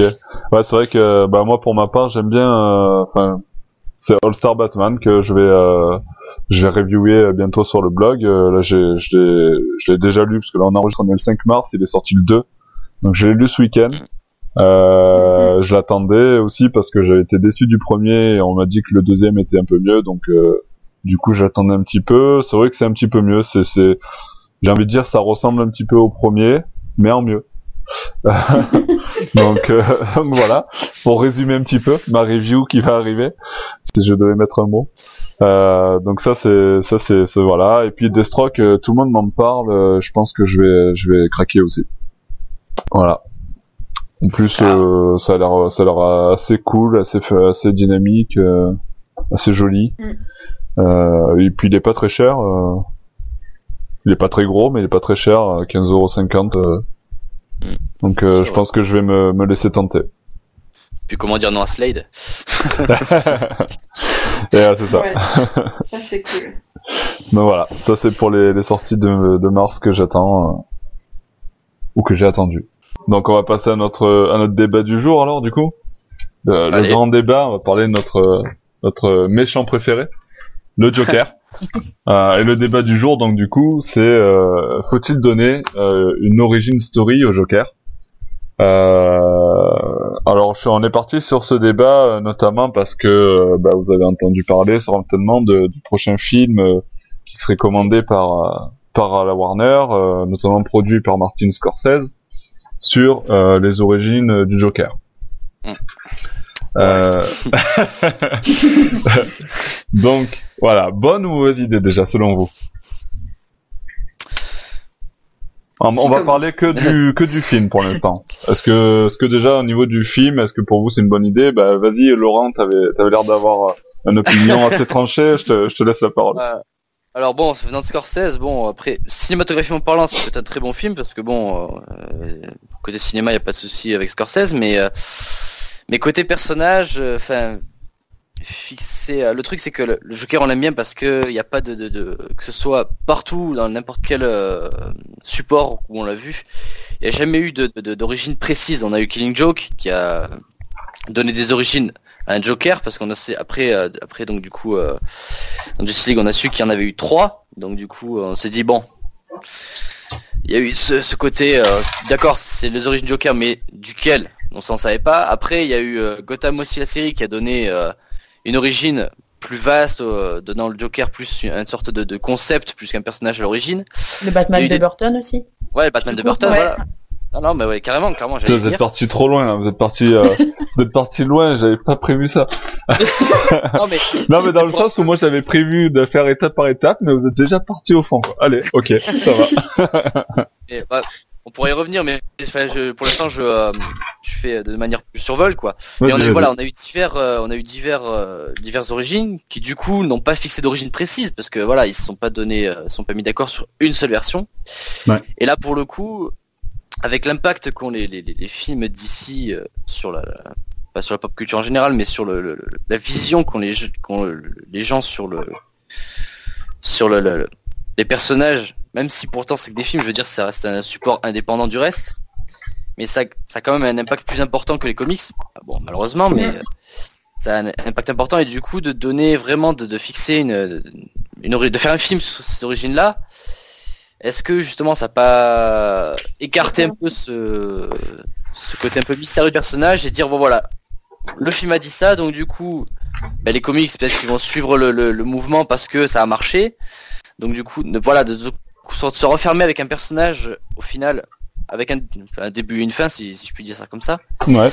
Ouais, c'est vrai que, bah, moi, pour ma part, j'aime bien, euh, enfin, c'est All Star Batman que je vais, euh, je vais reviewer euh, bientôt sur le blog. Euh, là, j'ai, je l'ai, je l'ai déjà lu parce que là, on enregistre le 5 mars, il est sorti le 2. Donc, je l'ai lu ce week-end. Euh, je l'attendais aussi parce que j'avais été déçu du premier et on m'a dit que le deuxième était un peu mieux, donc euh, du coup j'attendais un petit peu. C'est vrai que c'est un petit peu mieux. C'est, c'est, j'ai envie de dire, ça ressemble un petit peu au premier, mais en mieux. donc, euh, donc voilà, pour résumer un petit peu ma review qui va arriver, si je devais mettre un mot. Euh, donc ça c'est ça c'est voilà et puis Deathstroke euh, tout le monde m'en parle euh, je pense que je vais je vais craquer aussi voilà en plus Ah. euh, ça a l'air ça a l'air assez cool assez assez dynamique euh, assez joli Mm. euh, et puis il est pas très cher euh, il est pas très gros mais il est pas très cher euh, 15,50€ euh. Mm. donc euh, je pense que je vais me, me laisser tenter Puis comment dire non à Slade? Et euh, c'est ça Ouais. Ça c'est cool. Mais voilà, ça c'est pour les, les sorties de, de mars que j'attends euh, ou que j'ai attendu. Donc on va passer à notre à notre débat du jour alors du coup. Le, le grand débat, on va parler de notre notre méchant préféré, le Joker. Euh, et le débat du jour donc du coup c'est euh, faut-il donner euh, une origin story au Joker? Euh, alors, on est parti sur ce débat euh, notamment parce que bah, vous avez entendu parler certainement du prochain film qui serait commandé par par la Warner, notamment produit par Martin Scorsese, sur les origines du Joker. Euh, Donc, voilà, bonne ou mauvaise idée déjà selon vous? On, va parler que du que du film pour l'instant. Est-ce que est-ce que déjà au niveau du film, est-ce que pour vous c'est une bonne idée? Bah vas-y Laurent, t'avais t'avais l'air d'avoir euh, une opinion assez tranchée. Je te je te laisse la parole. Euh, Alors bon, venant de Scorsese, bon après cinématographiquement parlant, c'est peut-être un très bon film parce que bon, euh, côté cinéma, il y a pas de souci avec Scorsese, mais euh, mais côté personnage, euh, enfin fixé. euh, le truc c'est que le, Joker on l'aime bien parce que il y a pas de, que ce soit partout dans n'importe quel euh, support où on l'a vu, il n'y a jamais eu d'origine précise. On a eu Killing Joke qui a donné des origines à un Joker parce qu'on a après après donc du coup dans Justice League on a su qu'il y en avait eu trois donc du coup on s'est dit bon il y a eu ce, ce côté d'accord c'est les origines Joker mais duquel? On s'en savait pas après il y a eu euh, Gotham aussi la série qui a donné euh, une origine plus vaste euh, donnant le Joker plus une sorte de, de concept plus qu'un personnage à l'origine Le Batman de des- Burton aussi. ouais le Batman de Burton ouais. voilà non non mais ouais carrément carrément vous êtes parti trop loin. là. Vous êtes parti euh, vous êtes parti loin. J'avais pas prévu ça. non mais Non mais dans le sens où moi j'avais prévu de faire étape par étape, mais vous êtes déjà parti au fond. Quoi. Allez, ok, ça va. Et, bah, on pourrait y revenir, mais enfin, je, pour l'instant, je, euh, je fais de manière plus survol, quoi. Et Vas-y, on a voilà, on a eu divers, euh, on a eu divers, euh, diverses origines qui du coup n'ont pas fixé d'origine précise parce que voilà, ils se sont pas donné, euh, se sont pas mis d'accord sur une seule version. Ouais. Et là, pour le coup, avec l'impact qu'ont les, les, les- les films d'ici euh, sur la, la- pas sur la pop culture en général, mais sur le, le- le- la vision qu'ont les, qu'ont le- les gens sur le, sur le, le- le- les personnages, même si pourtant c'est que des films, je veux dire, ça reste un support indépendant du reste, mais ça, ça a quand même un impact plus important que les comics. Ah Bon, malheureusement, mais euh, ça a un impact important et du coup de donner vraiment, de, de fixer une, une de faire un film sur ces origines-là. Est-ce que justement ça n'a pas écarté un peu ce, ce côté un peu mystérieux du personnage et dire bon voilà, le film a dit ça, donc du coup, ben, les comics peut-être qu'ils vont suivre le, le- le mouvement parce que ça a marché. Donc du coup, voilà, de, de se se refermer avec un personnage au final, avec un, début et une fin, si, si je puis dire ça comme ça. Ouais.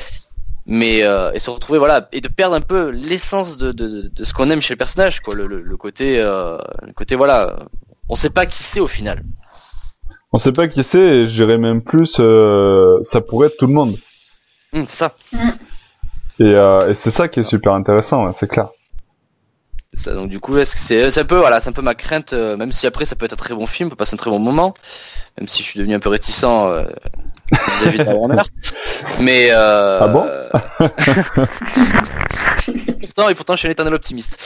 Mais euh, et se retrouver voilà et de perdre un peu l'essence de, de, de ce qu'on aime chez le personnage, quoi, le, le, le côté, euh, le côté voilà, on sait pas qui c'est au final. On sait pas qui c'est. et Je dirais même plus, euh, ça pourrait être tout le monde. Hum, c'est ça. Et, euh, et c'est ça qui est super intéressant, ouais, c'est clair. Ça, donc du coup, c'est c'est un peu voilà, c'est un peu ma crainte, euh, même si après ça peut être un très bon film, on peut passer un très bon moment, même si je suis devenu un peu réticent euh, vis-à-vis de la Warner. Mais euh, Ah bon? Pourtant et pourtant je suis un éternel optimiste.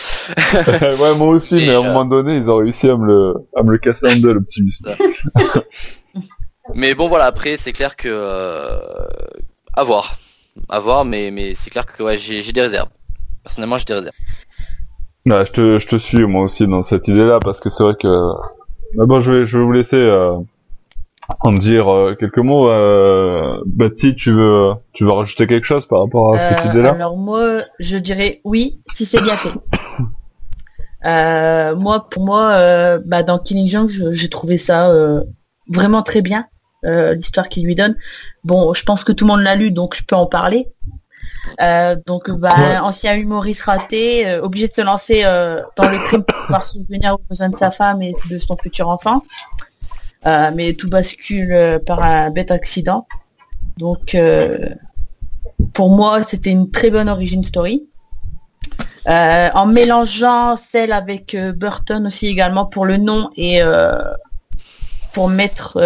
ouais, moi aussi, Et, mais à un euh, moment donné, ils ont réussi à me le, à me le casser en deux, l'optimisme. Mais bon voilà, après c'est clair que à voir, à voir, mais mais c'est clair que ouais, j'ai des réserves. Personnellement, j'ai des réserves. Ouais, je te, je te suis moi aussi dans cette idée-là parce que c'est vrai que. Mais bon, je vais, je vais vous laisser euh, en dire euh, quelques mots. Euh, tu veux, tu veux rajouter quelque chose par rapport à cette Euh, idée-là? alors moi, je dirais oui si c'est bien fait. Euh, moi, pour moi, euh, bah, dans Killing Joke, j'ai trouvé ça euh, vraiment très bien. l'histoire qu'il lui donne. Bon, je pense que tout le monde l'a lu, donc je peux en parler. Donc, bah, ancien humoriste raté, obligé de se lancer dans le crime pour pouvoir souvenir aux besoins de sa femme et de son futur enfant. mais tout bascule par un bête accident. Donc, pour moi, c'était une très bonne origin story. Euh, en mélangeant celle avec euh, Burton aussi également pour le nom et euh, pour mettre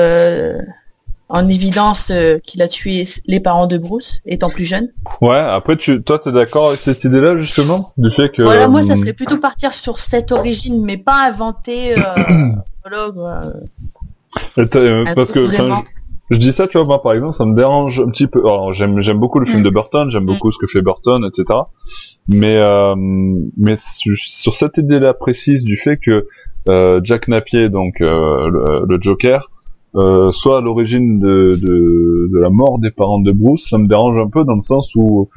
en évidence qu'il a tué les parents de Bruce étant plus jeune. Ouais, après tu, toi t'es d'accord avec cette idée-là justement du fait que. Voilà, moi ça serait plutôt partir sur cette origine, mais pas inventer. parce que je dis ça, tu vois, moi par exemple, ça me dérange un petit peu. j'aime j'aime beaucoup le film de mm. Burton, j'aime beaucoup mm. ce que fait Burton, etc. Mais euh, mais sur cette idée-là précise du fait que euh, Jack Napier, donc euh, le, Joker, euh, soit à l'origine de, de, de la mort des parents de Bruce, ça me dérange un peu dans le sens où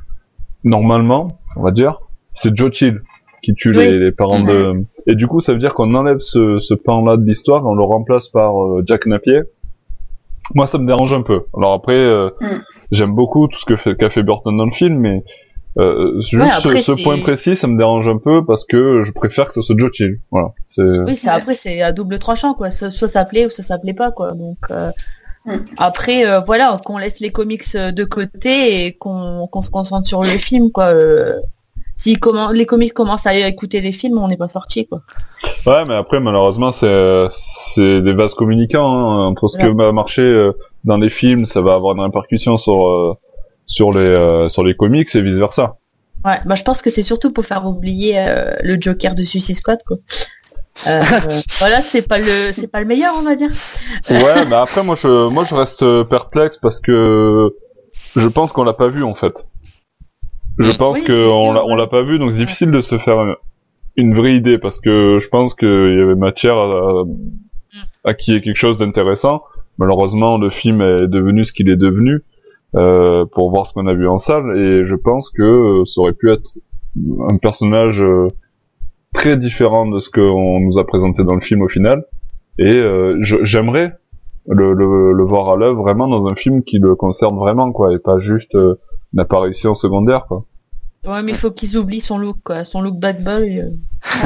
normalement, on va dire, c'est Joe Chill qui tue les, les, parents de. Et du coup, ça veut dire qu'on enlève ce, ce pan-là de l'histoire, on le remplace par Jack Napier moi ça me dérange un peu. Alors après, euh, mm. j'aime beaucoup tout ce que fait, qu'a fait Burton dans le film, mais euh, juste ce, point précis, ça me dérange un peu parce que je préfère que ce soit Joe Chill. Voilà. Oui, c'est après c'est à double tranchant quoi. Soit ça plaît ou ça ça plaît pas quoi. Donc euh, mm. après voilà, qu'on laisse les comics de côté et qu'on qu'on se concentre sur le film quoi si comment, les comics commencent à écouter les films, on n'est pas sorti quoi. Ouais, mais après malheureusement c'est c'est des vases communicants hein. entre ce que va marcher euh, dans les films, ça va avoir une répercussion sur euh, sur les euh, sur les comics et vice versa. Ouais, bah je pense que c'est surtout pour faire oublier le Joker de Suicide Squad quoi. voilà, c'est pas le c'est pas le meilleur on va dire. ouais, mais après moi je moi je reste perplexe parce que je pense qu'on l'a pas vu en fait. Je pense qu'on l'a, on l'a pas vu, donc c'est difficile de se faire une vraie idée parce que je pense qu'il y avait matière à, à qu'il y ait quelque chose d'intéressant. Malheureusement, le film est devenu ce qu'il est devenu euh, pour voir ce qu'on a vu en salle et je pense que euh, ça aurait pu être un personnage euh, très différent de ce qu'on nous a présenté dans le film au final. Et euh, j'aimerais le, le, le, voir à l'œuvre vraiment dans un film qui le concerne vraiment quoi et pas juste une apparition secondaire quoi. Ouais, mais il faut qu'ils oublient son look, quoi. Son look bad boy. Euh.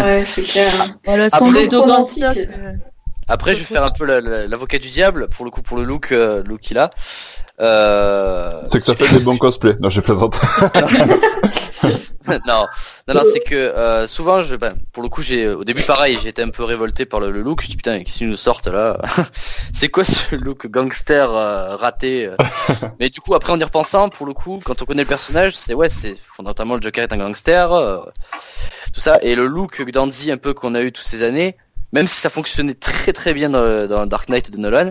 Ouais, c'est clair. Voilà, son Après, look romantique. Après, je vais faire un peu l'avocat du diable, pour le coup, pour le look, euh, look qu'il a. Euh... C'est que ça fait des bons cosplays. Non, j'ai plaisante. non, non, non, c'est que euh, souvent, je, ben, pour le coup, j'ai au début pareil, j'étais un peu révolté par le, look. Je dis putain, qu'est-ce qu'ils nous sortent là C'est quoi ce look gangster euh, raté euh? Mais du coup, après en y repensant, pour le coup, quand on connaît le personnage, c'est ouais, c'est fondamentalement le Joker est un gangster, tout ça, et le look dandy un peu qu'on a eu toutes ces années, même si ça fonctionnait très très bien dans, dans Dark Knight de Nolan.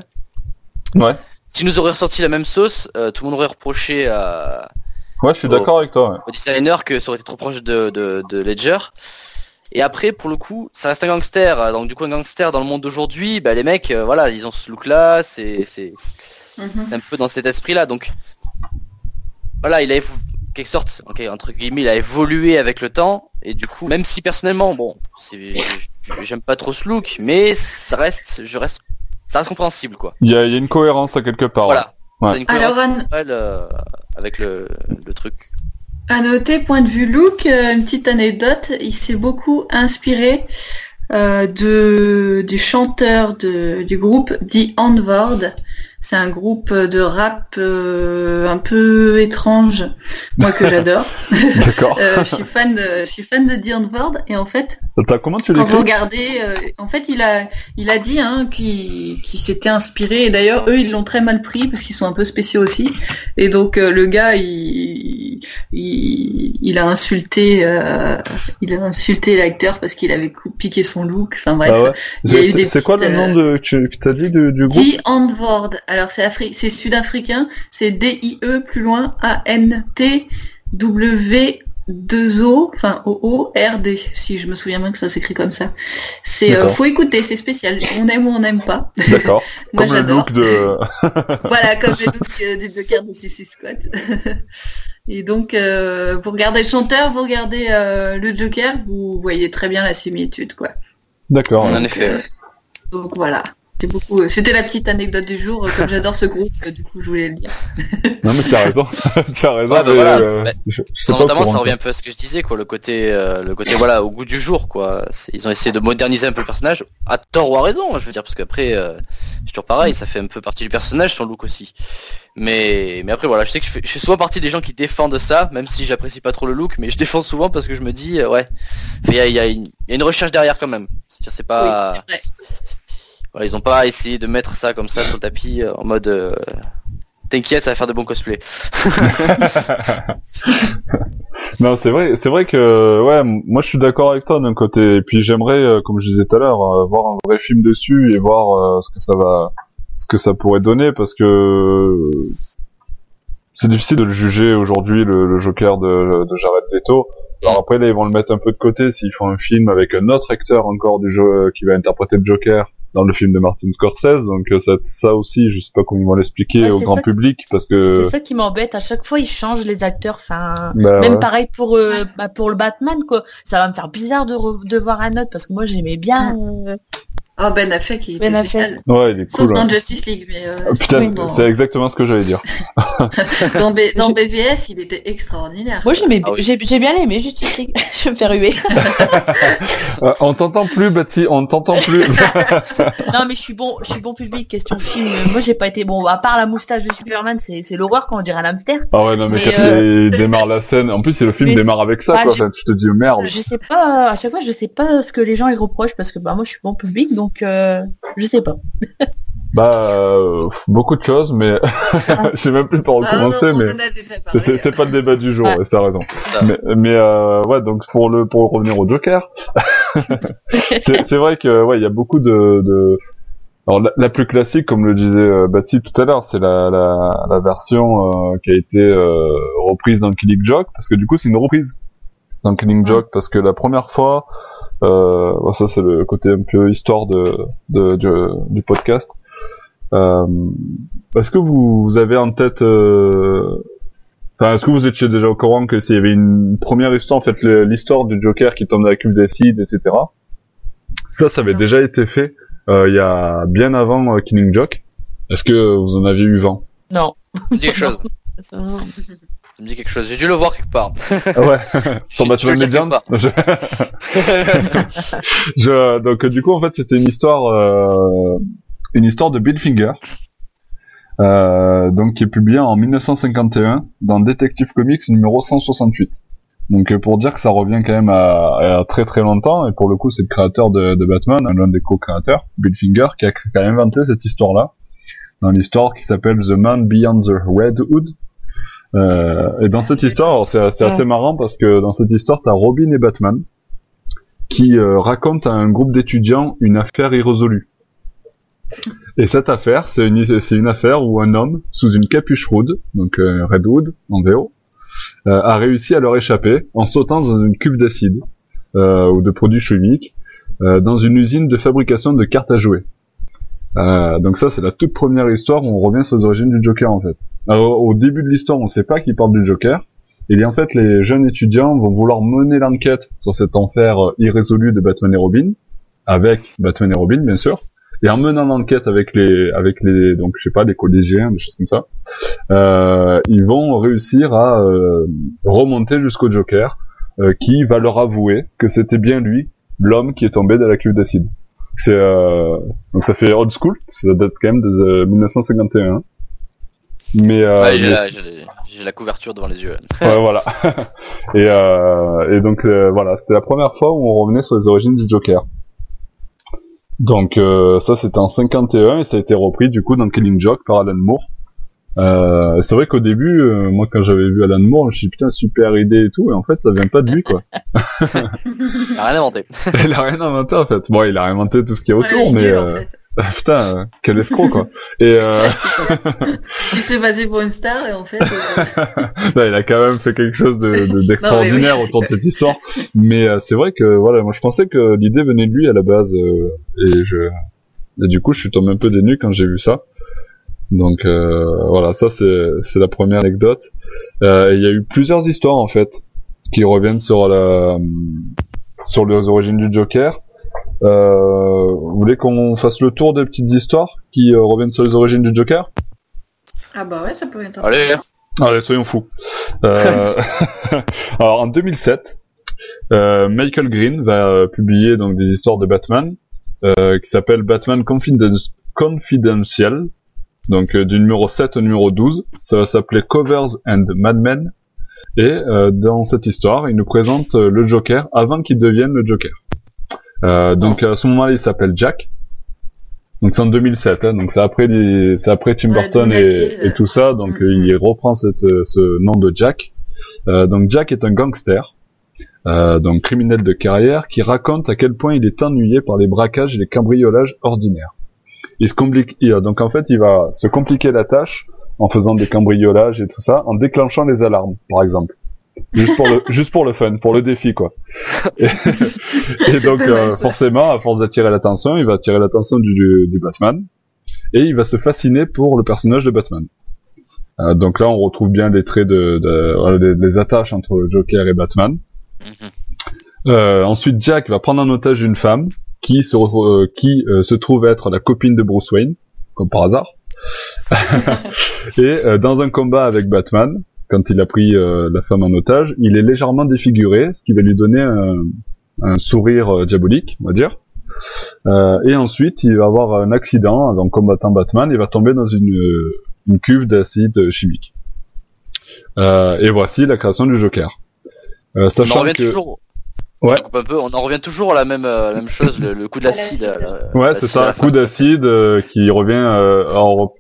Ouais. Si nous aurait ressorti la même sauce, tout le monde aurait reproché à Ouais, je suis d'accord avec toi. Au designer que ça aurait été trop proche de, de, de, Ledger. Et après, pour le coup, ça reste un gangster. Donc du coup, un gangster dans le monde d'aujourd'hui, bah, les mecs, euh, voilà, ils ont ce look-là, c'est c'est mhm. un peu dans cet esprit-là. Donc voilà, il a quelque sorte, entre guillemets, il a évolué avec le temps. Et du coup, même si personnellement, bon, j'aime pas trop ce look, mais ça reste, je reste, ça reste compréhensible, quoi. Il y a, y a une cohérence à quelque part. Voilà. Une Alors, euh, avec le, le, truc. À noter, point de vue look, euh, une petite anecdote, il s'est beaucoup inspiré euh, de, du chanteur de, du groupe The Onward, c'est un groupe de rap euh, un peu étrange, moi que j'adore. D'accord. euh, je suis fan de, je suis fan de Dion Ward et en fait, comment tu quand vous regardez, euh, en fait, il a, il a dit hein, qu'il s'était inspiré et d'ailleurs eux ils l'ont très mal pris parce qu'ils sont un peu spéciaux aussi et donc euh, le gars il, il, il a insulté, euh, il a insulté l'acteur parce qu'il avait piqué son look. Enfin bref, ah ouais. C'est quoi le nom de que tu as dit du, du groupe? The Onward. Alors c'est Afri c'est sud-africain, c'est D-I-E plus loin A-N-T W 2 O, enfin O-O-R-D, si je me souviens bien que ça s'écrit comme ça. C'est euh, faut écouter, c'est spécial. On aime ou on n'aime pas. D'accord. Moi comme j'adore. Le look de... voilà, comme le look euh, deux cartes de CC Squat. Et donc, euh, vous regardez le chanteur, vous regardez euh, le Joker, vous voyez très bien la similitude, quoi. D'accord. En effet. donc voilà. C'est beaucoup. C'était la petite anecdote du jour. Comme j'adore ce groupe, du coup, je voulais le dire. non mais tu as raison, tu as raison. Ouais, bah mais, voilà. euh, Bah, je- je sais pas Notamment, au ça revient un peu à ce que je disais, quoi, le côté, euh, le côté, voilà, au goût du jour, quoi. Ils ont essayé de moderniser un peu le personnage, à tort ou à raison, je veux dire, parce qu'après, euh, c'est toujours pareil, ça fait un peu partie du personnage, son look aussi. Mais, mais après, voilà, je sais que je fais, je fais souvent partie des gens qui défendent ça, même si j'apprécie pas trop le look, mais je défends souvent parce que je me dis, euh, ouais, il y a, il y, a une- il y a une recherche derrière quand même. C'est-à-dire, c'est pas, Oui. Ils ont pas essayé de mettre ça comme ça sur le tapis euh, en mode, euh, t'inquiète, ça va faire de bons cosplays. Non, c'est vrai, c'est vrai que ouais, moi je suis d'accord avec toi d'un côté. Et puis j'aimerais, euh, comme je disais tout à l'heure, euh, voir un vrai film dessus et voir ce que ça va, ce que ça pourrait donner, parce que c'est difficile de le juger aujourd'hui le, le Joker de, de Jared Leto. Alors après là ils vont le mettre un peu de côté s'ils font un film avec un autre acteur encore du jeu qui va interpréter le Joker dans le film de Martin Scorsese. Donc euh, ça, ça aussi, je sais pas comment ils vont l'expliquer Ouais, au grand ça. public parce que C'est ça qui m'embête. À chaque fois, ils changent les acteurs. Enfin, bah, même ouais. pareil pour euh, bah, pour le Batman, quoi. Ça va me faire bizarre de, re- de voir un autre parce que moi, j'aimais bien. euh, Oh, Ben Affleck, il Ben était Affleck. ouais, il est Sauf cool. dans hein. Justice League, mais euh, Ah, Putain, c'est exactement ce que j'allais dire. dans, B- dans Je- BVS, il était extraordinaire. Moi, Ah oui. j'ai, bien aimé. Justice League. je me fais ruer. Euh, on t'entend plus, Bati, on t'entend plus. non, mais je suis bon, je suis bon public. Question film. Moi, j'ai pas été bon. À part la moustache de Superman, c'est, l'horreur quand on dirait un hamster. ah ouais, non, mais, Mais, quand euh, il démarre la scène, en plus, c'est le film Mais démarre avec ça, bah, quoi. je- tu te dis, merde. Je sais pas. À chaque fois, je sais pas ce que les gens ils reprochent parce que bah moi, je suis bon public, donc euh, je sais pas. Bah, euh, beaucoup de choses, mais je sais même plus par où Ah, non, commencer, on mais c'est c'est pas le débat du jour, Ouais. ça raison. Ça. Mais, mais euh, ouais, donc pour le pour revenir au Joker, c'est c'est vrai que ouais, il y a beaucoup de, de... Alors la, la plus classique, comme le disait euh, Baptiste tout à l'heure, c'est la, la, la version euh, qui a été euh, reprise dans Killing Joke, parce que du coup c'est une reprise dans Killing Joke, parce que la première fois, euh, bon, ça c'est le côté un peu histoire de, de, de- du podcast. Euh, est-ce que vous, vous avez en tête euh, Enfin, est-ce que vous étiez déjà au courant que s'il y avait une première histoire, en fait, le- l'histoire du Joker qui tombe dans la cuve d'acide, etc. Ça, ça avait Non. déjà été fait euh, il y a bien avant euh, Killing Joke. Est-ce que vous en aviez eu vent? Non. Ça me dit quelque chose. Ça me dit quelque chose. J'ai dû le voir quelque part. Ah Ouais. Sur Batman je le Legend. calcule Je- je- donc du coup, en fait, c'était une histoire, euh, une histoire de Bill Finger. Euh, donc qui est publié en 1951 dans Detective Comics numéro 168. Donc pour dire que ça revient quand même à, à très très longtemps et pour le coup c'est le créateur de, de Batman, l'un des co-créateurs, Bill Finger, qui a, qui a inventé cette histoire-là dans l'histoire qui s'appelle The Man Beyond the Red Hood. Euh, et dans cette histoire, alors, c'est assez marrant parce que dans cette histoire t'as Robin et Batman qui euh, racontent à un groupe d'étudiants une affaire irrésolue. Et cette affaire, c'est une, affaire où un homme, sous une capuche rouge, donc euh, Red Hood en VO, euh, a réussi à leur échapper en sautant dans une cuve d'acide euh, ou de produits chimiques euh, dans une usine de fabrication de cartes à jouer. Euh, donc ça, c'est la toute première histoire où on revient sur les origines du Joker en fait. Alors, au début de l'histoire, on ne sait pas qui parle du Joker. Et en fait, les jeunes étudiants vont vouloir mener l'enquête sur cette affaire euh, irrésolue de Batman et Robin, avec Batman et Robin, bien sûr. Et en menant l'enquête avec les, avec les, donc je sais pas, des collégiens, des choses comme ça, euh, ils vont réussir à euh, remonter jusqu'au Joker, euh, qui va leur avouer que c'était bien lui, l'homme qui est tombé dans la cuve d'acide. C'est euh, donc ça fait old school, ça date quand même de euh, 1951. Mais, euh, Ouais, j'ai mais la, j'ai la- j'ai la couverture devant les yeux. Ouais, voilà. et, euh, et donc euh, voilà, c'était la première fois où on revenait sur les origines du Joker. Donc euh, ça c'était en 51 et ça a été repris du coup dans Killing Joke par Alan Moore. Euh, c'est vrai qu'au début, euh, moi quand j'avais vu Alan Moore, je me suis dit putain super idée et tout, et en fait ça vient pas de lui quoi. Il a rien inventé. il a rien inventé en fait. Bon, il a inventé tout ce qui est autour, Ouais, mais en euh, fait. putain, euh, quel escroc quoi. Et euh, Il s'est basé pour une star et en fait, euh, Là, il a quand même fait quelque chose de- de- d'extraordinaire oui. autour de cette histoire. Mais euh, c'est vrai que voilà, moi je pensais que l'idée venait de lui à la base, euh, et je et du coup je suis tombé un peu dénu quand j'ai vu ça. Donc euh, voilà, ça c'est c'est la première anecdote. Euh, Il y a eu plusieurs histoires en fait qui reviennent sur la sur les origines du Joker. Euh, vous voulez qu'on fasse le tour des petites histoires qui euh, reviennent sur les origines du Joker? Ah bah ouais, ça peut être Allez, Allez, soyons fous. Euh, alors en 2007, euh, Michael Green va publier donc des histoires de Batman euh, qui s'appellent Batman Confidence- Confidential, donc euh, du numéro 7 au numéro 12. Ça va s'appeler Covers and Madmen. Et euh, dans cette histoire, il nous présente euh, le Joker avant qu'il devienne le Joker. Euh, donc à ce moment-là, il s'appelle Jack. Donc c'est en 2007, hein, donc c'est après les, c'est après Tim Burton et, tout ça, donc Mm, il reprend cette, ce nom de Jack. Euh, donc Jack est un gangster, euh, donc criminel de carrière, qui raconte à quel point il est ennuyé par les braquages et les cambriolages ordinaires. Il se complique, il- donc en fait il va se compliquer la tâche en faisant des cambriolages et tout ça, en déclenchant les alarmes, par exemple. Juste pour le, juste pour le fun, pour le défi, quoi. Et, et donc, euh, forcément, à force d'attirer l'attention, il va attirer l'attention du, du, du Batman, et il va se fasciner pour le personnage de Batman. Euh, donc là, on retrouve bien les traits de, de les, les attaches entre le Joker et Batman. Mhm. Euh, ensuite, Jack va prendre en otage une femme qui se, re- euh, qui euh, se trouve être la copine de Bruce Wayne, comme par hasard. et euh, dans un combat avec Batman, quand il a pris euh, la femme en otage, il est légèrement défiguré, ce qui va lui donner un, un sourire euh, diabolique, on va dire. Euh, et ensuite, il va avoir un accident en combattant Batman, il va tomber dans une, une cuve d'acide chimique. Euh, et voici la création du Joker. Euh, on sachant revient que... toujours. Ouais. Je coupe un peu, on en revient toujours à la même, euh, la même chose, le, le coup de l'acide. l'acide. euh, Ouais, c'est ça, coup d'acide euh, qui revient euh, alors,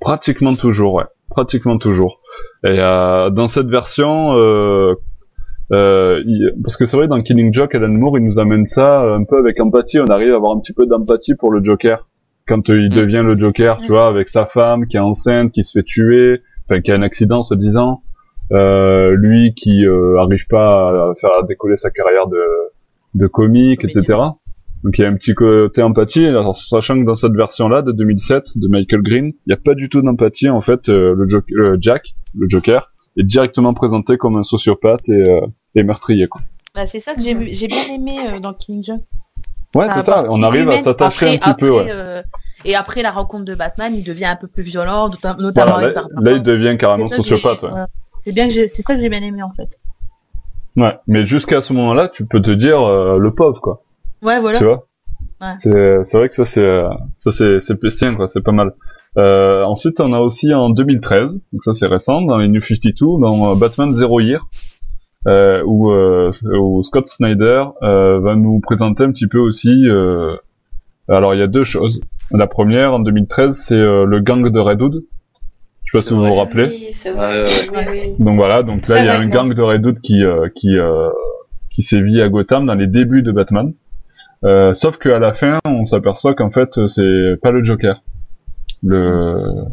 pratiquement toujours, ouais, pratiquement toujours. Et euh, dans cette version, euh, euh, il- parce que c'est vrai dans Killing Joke, Alan Moore, il nous amène ça un peu avec empathie. On arrive à avoir un petit peu d'empathie pour le Joker quand euh, il Mm. devient le Joker, tu vois, avec sa femme qui est enceinte, qui se fait tuer, enfin qui a un accident, se disant. Euh, lui qui euh, arrive pas à faire décoller sa carrière de de comique, etc. Donc il y a un petit côté empathie, alors, sachant que dans cette version-là de 2007 de Michael Green, il n'y a pas du tout d'empathie en fait. euh, le Jo- euh, Jack, le Joker, est directement présenté comme un sociopathe et, euh, et meurtrier. Quoi. Bah, c'est ça que j'ai j'ai bien aimé euh, dans King Joke. Ouais, c'est ça. On arrive à s'attacher un Après- petit peu. Ouais. et après la rencontre de Batman, il devient un peu plus violent, nota- notamment Voilà, là, là, il devient carrément sociopathe. Ouais. C'est bien que j'ai- c'est ça que j'ai bien aimé en fait. ouais. Mais jusqu'à ce moment-là, tu peux te dire euh, le pauvre, quoi. Ouais, voilà. Tu vois Ouais. C'est c'est vrai que ça c'est euh, ça c'est c'est pétien, quoi. C'est pas mal. Euh, ensuite, on a aussi en 2013, donc ça c'est récent, dans les New 52, dans euh, Batman Zero Year, euh, où, euh, où Scott Snyder euh, va nous présenter un petit peu aussi. euh, alors il y a deux choses. La première, en 2013, c'est euh, le gang de Redwood. Je sais pas si vous vous rappelez. Oui, c'est vrai. Oui, oui. Donc voilà, donc là il y a un Très gang de Redwood qui euh, qui euh, qui sévit à Gotham dans les débuts de Batman. Euh, sauf qu'à la fin, on s'aperçoit qu'en fait c'est pas le Joker. Le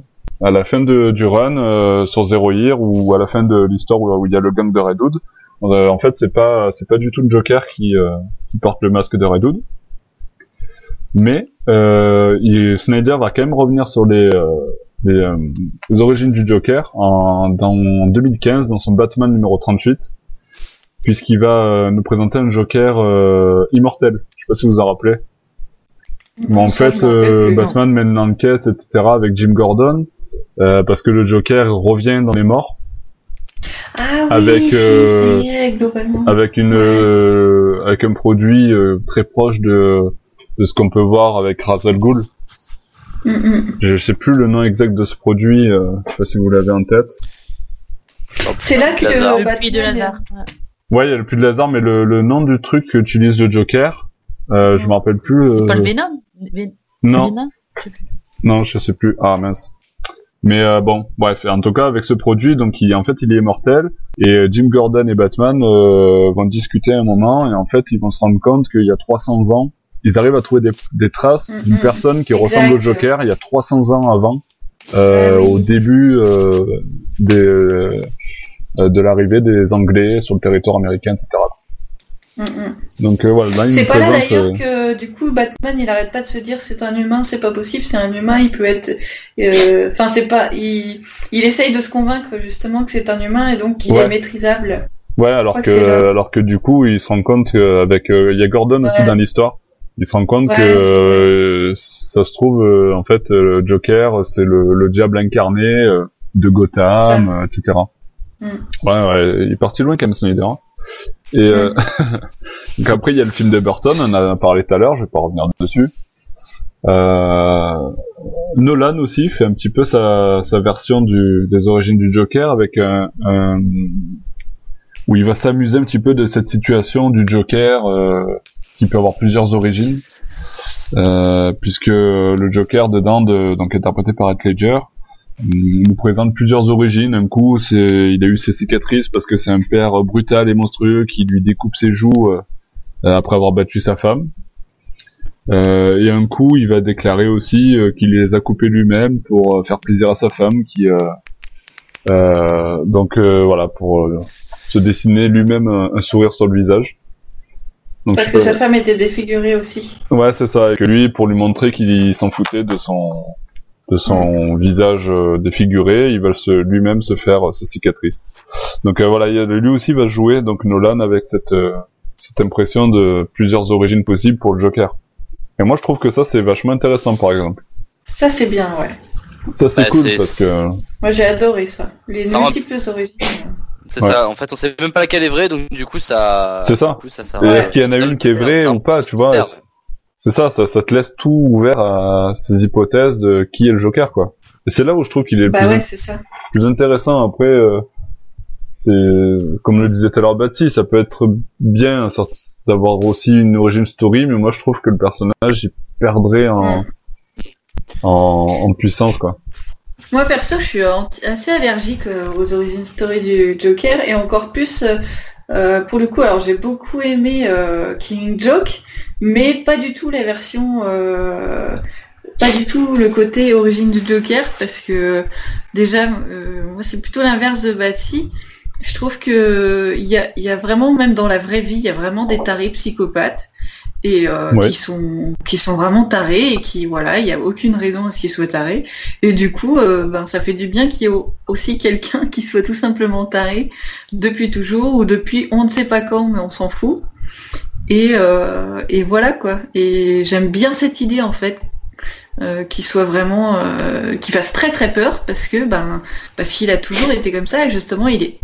à la fin de, du run euh, sur Zero Year ou à la fin de l'histoire où, où il y a le gang de Redwood, euh, en fait c'est pas c'est pas du tout le Joker qui euh, qui porte le masque de Redwood. Mais euh, il- Snyder va quand même revenir sur les euh, les, euh, les origines du Joker en, dans 2015 dans son Batman numéro 38 puisqu'il va euh, nous présenter un Joker euh, immortel. Je sais pas si vous vous en rappelez. Mais en fait, euh. Batman mène une enquête, etc. avec Jim Gordon euh, parce que le Joker revient dans les morts Ah oui, avec, euh, globalement. avec une Ouais. euh, avec un produit euh, très proche de de ce qu'on peut voir avec Ra's al Ghul. Mm, mm. Je sais plus le nom exact de ce produit. Euh, je sais pas si vous l'avez en tête. C'est là que le Le puits de Lazare. Ouais. Il y a le puits de Lazare, mais le, le nom du truc qu'utilise le Joker, euh, je me rappelle plus. C'est euh, pas le Venom? Ven- non, Venom? Je sais plus. non, je sais plus. Ah mince. Mais euh, bon, bref, en tout cas avec ce produit, donc il, en fait il est immortel et euh, Jim Gordon et Batman euh, vont discuter un moment et en fait ils vont se rendre compte qu'il y a 300 ans, ils arrivent à trouver des, des traces Mhm. d'une personne qui Exact. ressemble au Joker il y a 300 ans avant, euh, Ah oui. au début euh, des, euh, de l'arrivée des Anglais sur le territoire américain, etc. Mm, mm. Donc voilà, là il C'est pas là d'ailleurs que du coup Batman il arrête pas de se dire c'est un humain, c'est pas possible, c'est un humain, il peut être. Enfin c'est pas. Il... il essaye de se convaincre justement que c'est un humain et donc qu'il Ouais. est maîtrisable. Ouais, alors que, alors que du coup, il se rend compte qu'avec, euh, il y a Gordon aussi dans l'histoire, Il se rend compte Ouais, que euh, ça se trouve euh, en fait euh, le Joker c'est le, le diable incarné de Gotham, etc. Mm. Ouais, ouais, il est parti loin quand même Snyder. hein. Et euh, donc après il y a le film de Burton, on en a parlé tout à l'heure, je vais pas revenir dessus. Euh, Nolan aussi fait un petit peu sa, sa version du, des origines du Joker avec un, un- où il va s'amuser un petit peu de cette situation du Joker euh, qui peut avoir plusieurs origines, euh, puisque le Joker dedans, de, donc interprété par Heath Ledger, nous présente plusieurs origines. Un coup, c'est, il a eu ses cicatrices parce que c'est un père brutal et monstrueux qui lui découpe ses joues euh, après avoir battu sa femme. Euh, et un coup, il va déclarer aussi euh, qu'il les a coupés lui-même pour faire plaisir à sa femme, qui donc voilà pour se dessiner lui-même un, un sourire sur le visage. Donc, Parce que peux- sa femme était défigurée aussi. Ouais, c'est ça. Et que lui, pour lui montrer qu'il s'en foutait de son de son visage euh, défiguré, il va se lui-même se faire euh, ses cicatrices. Donc euh, voilà, lui aussi va jouer donc Nolan avec cette euh, cette impression de plusieurs origines possibles pour le Joker. Et moi, je trouve que ça c'est vachement intéressant, par exemple. Ça, c'est bien, ouais. Ça c'est Bah, cool parce que Moi, j'ai adoré ça. Les Ça rend- multiples origines. C'est Ouais. ça. En fait, on sait même pas laquelle est vraie, donc du coup, ça. C'est ça. Du coup, ça, ça Et Ouais. est-ce qu'il y en a une qui est vraie ou pas, tu vois C'est ça, ça, ça te laisse tout ouvert à ces hypothèses de qui est le Joker, quoi. Et c'est là où je trouve qu'il est le Bah plus ouais, c'est ça. plus intéressant. Après, euh, c'est comme le disait tout à l'heure Baptiste, ça peut être bien sorte- d'avoir aussi une origin story, mais moi je trouve que le personnage il perdrait en, en, en puissance quoi. Moi perso, je suis assez allergique euh, aux origines story du Joker et encore plus euh, euh, pour le coup. Alors j'ai beaucoup aimé King Joke, mais pas du tout la version, pas du tout le côté origine du Joker parce que déjà moi c'est plutôt l'inverse de Batty. Je trouve que il y a, y a vraiment même dans la vraie vie, il y a vraiment des tarés psychopathes et euh, Ouais. qui sont qui sont vraiment tarés et qui voilà, il y a aucune raison à ce qu'ils soient tarés. Et du coup, euh, ben ça fait du bien qu'il y ait au- aussi quelqu'un qui soit tout simplement taré depuis toujours ou depuis on ne sait pas quand, mais on s'en fout. Et euh, et voilà quoi. Et j'aime bien cette idée en fait. Euh, qui soit vraiment qui fasse très très peur parce que ben parce qu'il a toujours été comme ça et justement il est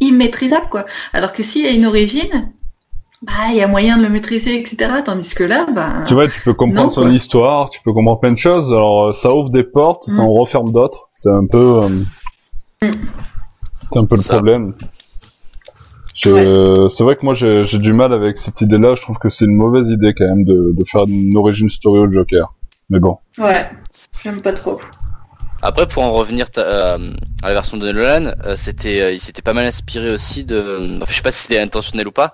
immaîtrisable quoi alors que s'il y a une origine bah il y a moyen de le maîtriser etc tandis que là ben Tu vois, tu peux comprendre Non, son histoire, tu peux comprendre plein de choses. Alors euh, ça ouvre des portes, ça Mm. en referme d'autres. C'est un peu, euh, Mm. c'est un peu le Ça. problème. Je- C'est vrai que moi j'ai j'ai du mal avec cette idée-là. Je trouve que c'est une mauvaise idée quand même de, de faire une origin story au Joker. Mais bon. ouais j'aime pas trop Après, pour en revenir euh, à la version de Nolan, euh, c'était, euh, il s'était pas mal inspiré aussi de, enfin, je sais pas si c'était intentionnel ou pas,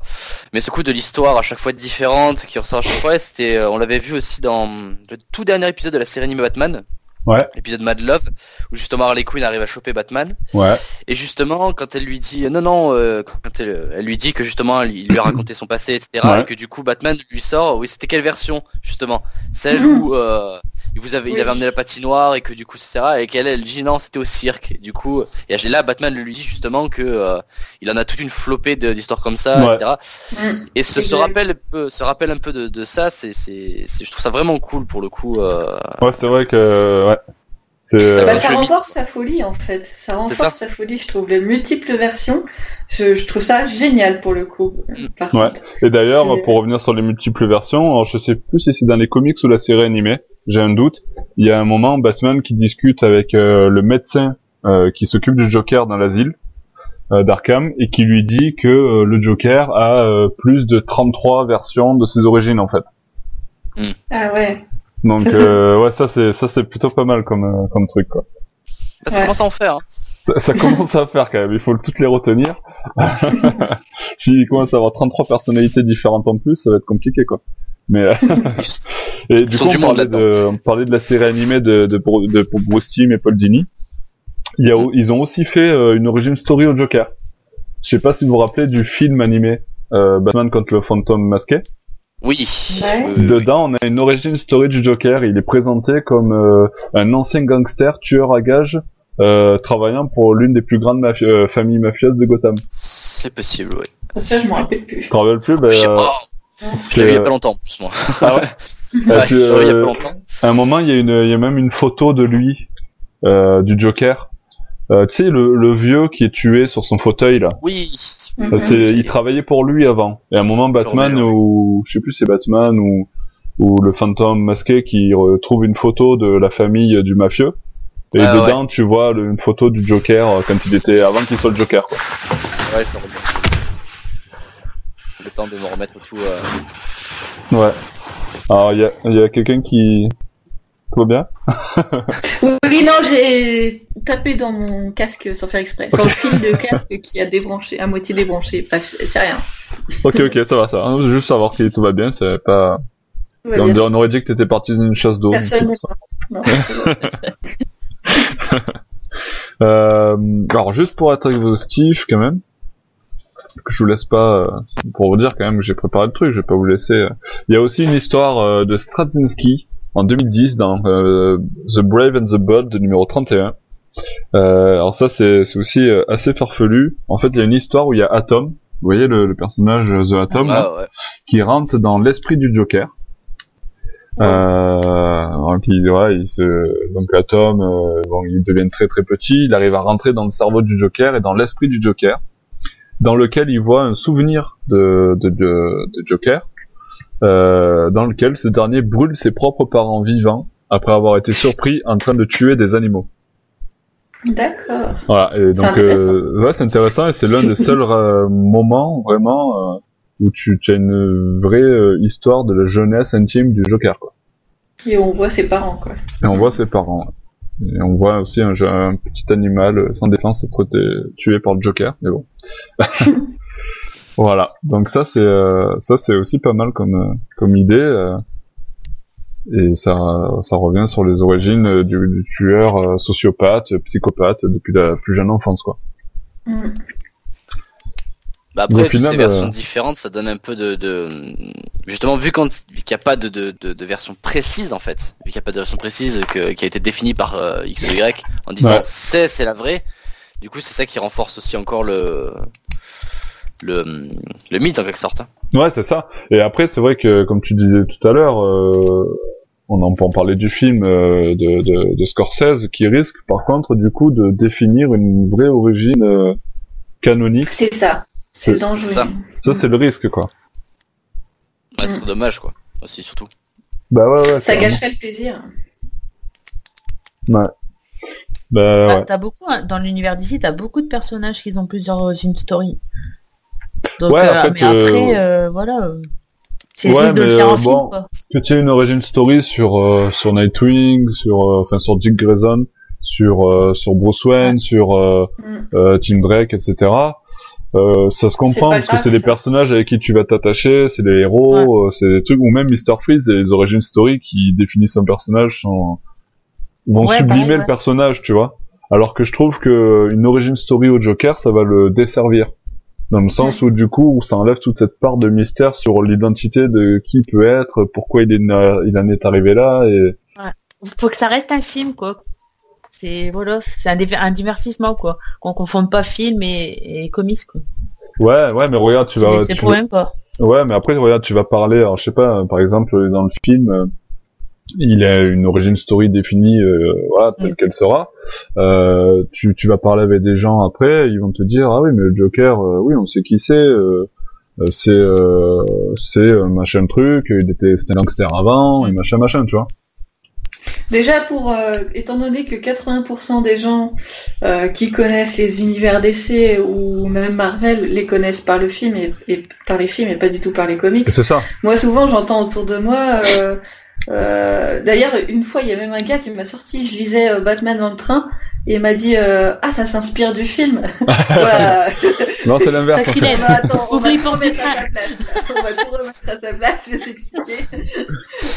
mais ce coup de l'histoire à chaque fois différente, qui ressort à chaque fois, c'était, on l'avait vu aussi dans le tout dernier épisode de la série animée Batman, Ouais. l'épisode Mad Love, où justement Harley Quinn arrive à choper Batman, Ouais. et justement quand elle lui dit, non non, euh, quand elle, elle lui dit que justement il lui a raconté son passé, etc., Ouais. et que du coup Batman lui sort, oui c'était quelle version justement, celle où il vous avait, il Oui. avait amené la patinoire et que du coup etc et qu'elle elle dit non c'était au cirque et du coup et là Batman lui dit justement que euh, il en a toute une flopée d'histoires comme ça Ouais. etc Mm. et ce, ce Exact. rappel un peu se rappelle un peu de, de ça c'est c'est c'est- je trouve ça vraiment cool pour le coup euh, Ouais, c'est vrai que ouais. C'est euh, Bah, ça renforce sa folie en fait. Ça renforce ça. sa folie, je trouve. Les multiples versions, je, je trouve ça génial pour le coup. Par Ouais. Et d'ailleurs, pour revenir sur les multiples versions, alors je sais plus si c'est dans les comics ou la série animée, j'ai un doute. Il y a un moment, Batman qui discute avec euh, le médecin euh, qui s'occupe du Joker dans l'asile euh, d'Arkham et qui lui dit que euh, le Joker a euh, plus de 33 versions de ses origines en fait. Ah ouais. Donc euh, ouais, ça c'est ça c'est plutôt pas mal comme euh, comme truc quoi. ça, commence à en faire hein. Ça, ça commence à faire quand même. Il faut toutes les retenir. S'il commence à avoir 33 personnalités différentes en plus, ça va être compliqué quoi. Mais euh, Et du coup, du on parlait, de, on parlait de la série animée de, de, de, pour Bruce Timm et Paul Dini. Il y a, ils ont aussi fait euh, une origin story au Joker. Je sais pas si vous vous rappelez du film animé euh, Batman contre le fantôme masqué. oui, Ouais. Dedans, on a une origin story du Joker. Il est présenté comme euh, un ancien gangster, tueur à gages, euh, travaillant pour l'une des plus grandes mafi- euh, familles mafieuses de Gotham. c'est possible oui Ça, je m'en rappelle plus. Te rappelles plus? Ben, Je euh, pas. Je l'ai vu il y a pas longtemps, plus, moi. Ah ouais je vu il y a pas longtemps. À un moment, il y a une, il y a même une photo de lui, euh, du Joker. Euh, tu sais, le, le vieux qui est tué sur son fauteuil là. Oui. Mhm. C'est, il travaillait pour lui avant. Et à un moment, Batman ou je sais plus, c'est Batman ou ou le fantôme masqué qui retrouve une photo de la famille du mafieux. Et dedans, tu vois le- une photo du Joker euh, quand il était avant qu'il soit le Joker. Quoi. Ouais, je. Le temps de me remettre tout. euh, Ouais. Alors il y a, il y a quelqu'un qui. Tout va bien? Oui, non, j'ai tapé dans mon casque sans faire exprès. Sur le fil de casque qui a débranché, à moitié débranché. Bref, c'est rien. Ok, ok, ça va, ça. va. Juste savoir que tout va bien, c'est pas. On, aurait dit que t'étais parti dans une chasse d'eau. c'est Personne. Non, bon. Euh, alors juste pour être exhaustif quand même, je vous laisse pas euh, pour vous dire quand même que j'ai préparé le truc, je vais pas vous laisser. euh. Il y a aussi une histoire euh, de Straczynski en 2010 dans The Brave and the Bold de numéro 31. Euh, alors ça c'est aussi assez farfelu. En fait il y a une histoire où il y a Atom, vous voyez le, le personnage The Atom, là, ouais, ouais. qui rentre dans l'esprit du Joker. Euh, donc, il, ouais, il se, donc Atom, bon, il devient très très petit, il arrive à rentrer dans le cerveau du Joker et dans l'esprit du Joker, dans lequel il voit un souvenir de, de, de, de Joker, euh, dans lequel ce dernier brûle ses propres parents vivants après avoir été surpris en train de tuer des animaux. D'accord. Voilà, et donc euh, ouais, c'est intéressant et c'est l'un des seuls euh, moments vraiment euh, où tu, tu as une vraie histoire de la jeunesse intime du Joker quoi. Et on voit ses parents, quoi. Et on voit ses parents. Et on voit aussi un, petit animal euh, sans défense être tué par le Joker, mais bon. voilà. Donc ça c'est euh, ça c'est aussi pas mal comme euh, comme idée. euh, et ça ça revient sur les origines euh, du, du tueur euh, sociopathe, psychopathe depuis la plus jeune enfance quoi. Mm. Bah après, toutes ces versions euh, différentes, ça donne un peu de, de... justement vu qu'il n'y a pas de, de, de, de version précise en fait, vu qu'il n'y a pas de version précise que, qui a été définie par euh, X ou Y en disant Ouais. c'est c'est la vraie. Du coup, c'est ça qui renforce aussi encore le le, le mythe en quelque sorte. hein. Ouais, c'est ça. Et après, c'est vrai que, comme tu disais tout à l'heure, euh, on en peut en parler du film euh, de, de, de Scorsese, qui risque, par contre, du coup, de définir une vraie origine euh, canonique. C'est ça. C'est dangereux. ça. Ça, c'est le risque, quoi. Ouais, c'est dommage quoi. Aussi surtout. Bah ouais, ouais. Ça gâcherait le plaisir. vraiment- Bah Bah, ouais. T'as beaucoup, hein, dans l'univers d'ici, t'as beaucoup de personnages qui ont plusieurs origin story. Donc, Ouais, en euh, fait, mais après, euh, voilà. euh, C'est le Ouais, de mais, euh, film, quoi. Que tu aies une origin story sur euh, sur Nightwing, sur euh, enfin sur Dick Grayson, sur euh, sur Bruce Wayne, sur euh, Mm. euh, Tim Drake, etc. Euh, ça se comprend parce que c'est des personnages avec qui tu vas t'attacher, c'est des héros, euh, c'est des trucs ou même Mr Freeze et les origin story qui définissent un personnage sont vont Ouais, sublimer pareil, le ouais. personnage, tu vois. Alors que je trouve que une origin story au Joker, ça va le desservir. Dans le sens où du coup, ça enlève toute cette part de mystère sur l'identité de qui il peut être, pourquoi il, est, na- il en est arrivé là, et Faut que ça reste un film, quoi. C'est, voilà, c'est un, un divertissement, quoi. Qu'on confonde pas film et, et comics, quoi. ouais, ouais, mais regarde, tu vas, C'est le problème, quoi. Ouais, mais après, regarde, tu vas parler, alors je sais pas, par exemple, dans le film, euh, il a une origin story définie, euh, voilà, telle Mm. qu'elle sera. Euh, tu, tu vas parler avec des gens après, ils vont te dire, ah oui, mais le Joker, euh, oui, on sait qui c'est, euh, euh, c'est, euh, c'est euh, machin truc, il était, c'était un gangster avant, et Mm. machin, machin, tu vois. Déjà, pour euh, étant donné que 80% des gens euh, qui connaissent les univers DC ou même Marvel les connaissent par le film et, et par les films et pas du tout par les comics. C'est ça. Moi, souvent, j'entends autour de moi. euh, euh, D'ailleurs, une fois, il y a même un gars qui m'a sorti. Je lisais euh, Batman dans le train et il m'a dit euh, ah ça s'inspire du film. voilà. Non, c'est l'inverse. en fait. Bah, attends, on va tout pour remettre à sa place. là. On va tout remettre à sa place, je vais t'expliquer.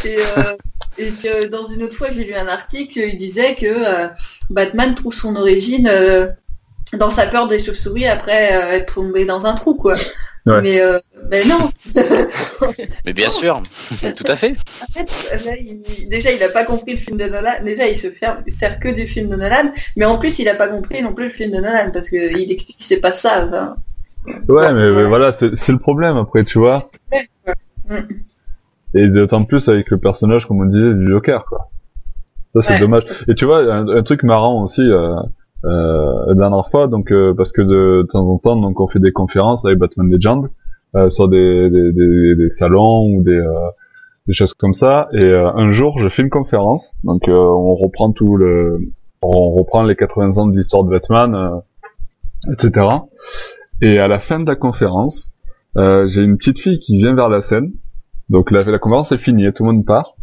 Et, euh, et que dans une autre fois, j'ai lu un article, il disait que euh, Batman trouve son origine euh, dans sa peur des chauves-souris après euh, être tombé dans un trou, quoi. Ouais. Mais, euh, mais non, Mais bien sûr, tout à fait. en fait, là, il- déjà, il a pas compris le film de Nolan. Déjà, il se ferme- il sert que du film de Nolan. Mais en plus, il a pas compris non plus le film de Nolan parce que il explique que c'est pas ça. enfin. Ouais, mais, mais voilà, c'est c'est le problème après, tu vois. Et d'autant plus avec le personnage, comme on disait, du Joker, quoi. Ça, c'est Ouais. dommage. Et tu vois, un, un truc marrant aussi, euh, euh, la dernière fois, donc, euh, parce que de, de temps en temps, donc, on fait des conférences avec Batman Legend, euh, sur des, des, des, des salons ou des, euh, des choses comme ça. Et euh, un jour, je fais une conférence, donc, euh, on reprend tout le, on reprend les 80 ans de l'histoire de Batman, euh, etc. Et à la fin de la conférence, euh, j'ai une petite fille qui vient vers la scène. Donc la, la conférence est finie, tout le monde part.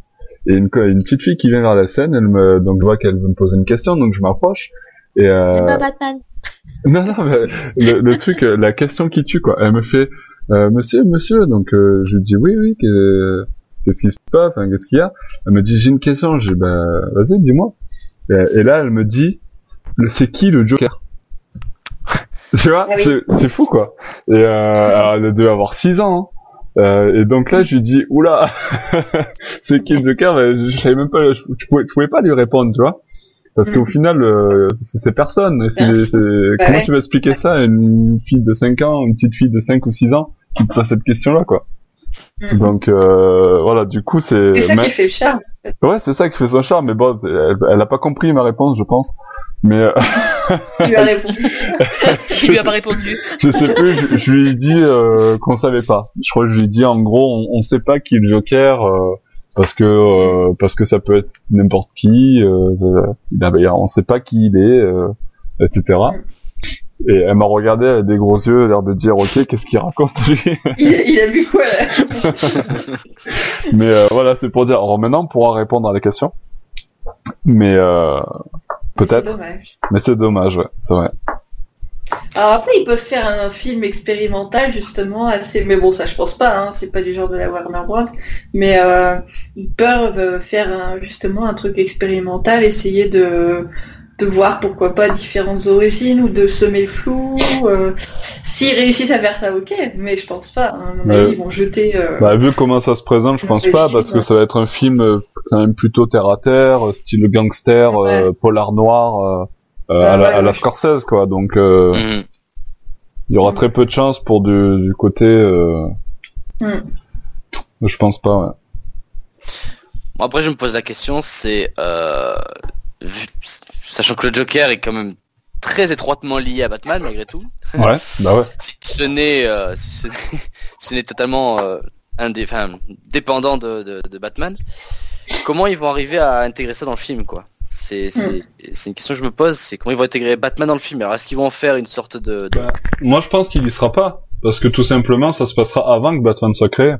Et une, une petite fille qui vient vers la scène, elle me, donc je vois qu'elle veut me poser une question, donc je m'approche. Et euh, pas Batman. non, non, mais le, le truc, euh, la question qui tue, quoi. Elle me fait, euh, monsieur, monsieur, donc euh, je lui dis oui, oui, que- qu'est-ce qui se passe, enfin, qu'est-ce qu'il y a? Elle me dit, j'ai une question, dis, bah, vas-y, dis-moi. Et, et là, elle me dit, le c'est qui le Joker? Tu vois, Ah oui. c'est fou, quoi. Et euh, alors, elle devait avoir 6 ans, hein. Euh, et donc là, je lui dis, oula, c'est qui le Joker Ben, Je savais même pas, je, je pouvais, je pouvais pas lui répondre, tu vois. Parce qu'au Mhm. final, euh, c'est personne. C'est- comment tu vas expliquer ça à une fille de 5 ans, une petite fille de 5 ou 6 ans qui te pose cette question-là, quoi? Mhm. Donc euh, voilà, du coup, c'est... C'est ça mais- qui fait le charme. Ouais, c'est ça qui fait son charme, mais bon, elle, elle a pas compris ma réponse, je pense. Mais euh, Tu as répondu. Tu lui as pas répondu. je sais plus, je, je lui ai dit euh, qu'on savait pas. Je crois que je lui ai dit en gros, on, on sait pas qui est le Joker euh, parce que euh, parce que ça peut être n'importe qui. Euh, euh, on sait pas qui il est, euh, etc. Et elle m'a regardé avec des gros yeux, l'air de dire ok, qu'est-ce qu'il raconte lui Il, il a vu quoi là Mais euh, voilà, c'est pour dire. Alors maintenant, on pourra répondre à la question. Mais euh, C'est peut-être. dommage. Mais c'est dommage, ouais, c'est vrai. Alors après, ils peuvent faire un film expérimental justement assez, mais bon, ça je pense pas, hein, c'est pas du genre de la Warner Bros. Mais euh, ils peuvent faire un- justement un truc expérimental, essayer de de voir pourquoi pas différentes origines ou de semer le flou. Euh, S'ils réussissent à faire ça, ok, mais je pense pas. hein. À mon avis, ils vont jeter. euh, Bah, vu comment ça se présente, je pense pas, film, parce que ouais. ça va être un film euh, quand même plutôt terre à terre, euh, style gangster, euh, polar noir, euh, euh, Ah à, la, ouais, à la. Scorsese, quoi. Donc, euh, Mhm. il y aura Mm. très peu de chance pour du, du côté. Euh, Mm. Je pense pas. Ouais. Bon, après, je me pose la question, c'est euh, vu- sachant que le Joker est quand même très étroitement lié à Batman malgré tout. Ouais. Bah ouais. Si ce n'est, euh, si ce n'est- si ce n'est totalement euh, indé- dépendant de, de, de Batman, comment ils vont arriver à intégrer ça dans le film, quoi? C'est c'est c'est une question que je me pose, c'est comment ils vont intégrer Batman dans le film? Alors est-ce qu'ils vont en faire une sorte de, de- Bah, moi, je pense qu'il y sera pas, parce que tout simplement, ça se passera avant que Batman soit créé.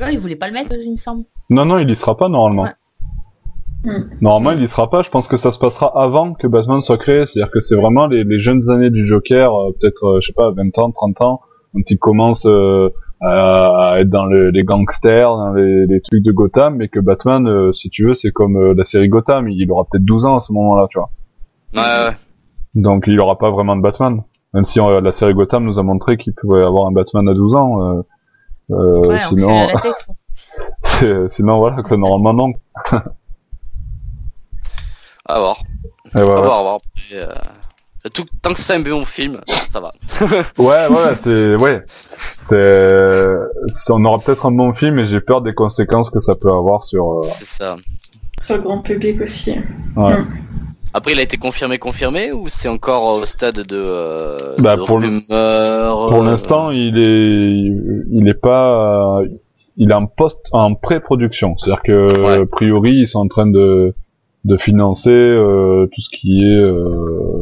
Ouais, il voulait pas le mettre, il me semble. Non, non, il y sera pas normalement. Ouais. Mm. Normalement, il y sera pas. Je pense que ça se passera avant que Batman soit créé. C'est-à-dire que c'est vraiment les, les jeunes années du Joker, euh, peut-être, euh, je sais pas, 20 ans, 30 ans, quand il commence euh, à, à être dans le- les gangsters, dans les, les trucs de Gotham, mais que Batman, euh, si tu veux, c'est comme euh, la série Gotham. Il aura peut-être 12 ans à ce moment-là, tu vois. Ouais, ouais. Donc, il aura pas vraiment de Batman. Même si euh, la série Gotham nous a montré qu'il pouvait avoir un Batman à 12 ans. euh, euh, Ouais, sinon, sinon voilà que normalement non. À voir, Et à voilà. voir, à voir. Après, euh, tout, tant que c'est un bon film, ça va. Ouais, ouais, c'est, ouais, c'est, c'est- on aura peut-être un bon film, mais j'ai peur des conséquences que ça peut avoir sur. euh, C'est ça. Sur le grand public aussi. Ouais. Après, il a été confirmé, confirmé, ou c'est encore au stade de, euh, Bah, de pour rumeur, Pour euh, l'instant, il est, il est pas, euh, il est en post, en pré-production. C'est-à-dire que, Ouais. a priori, ils sont en train de, de financer euh, tout ce qui est euh,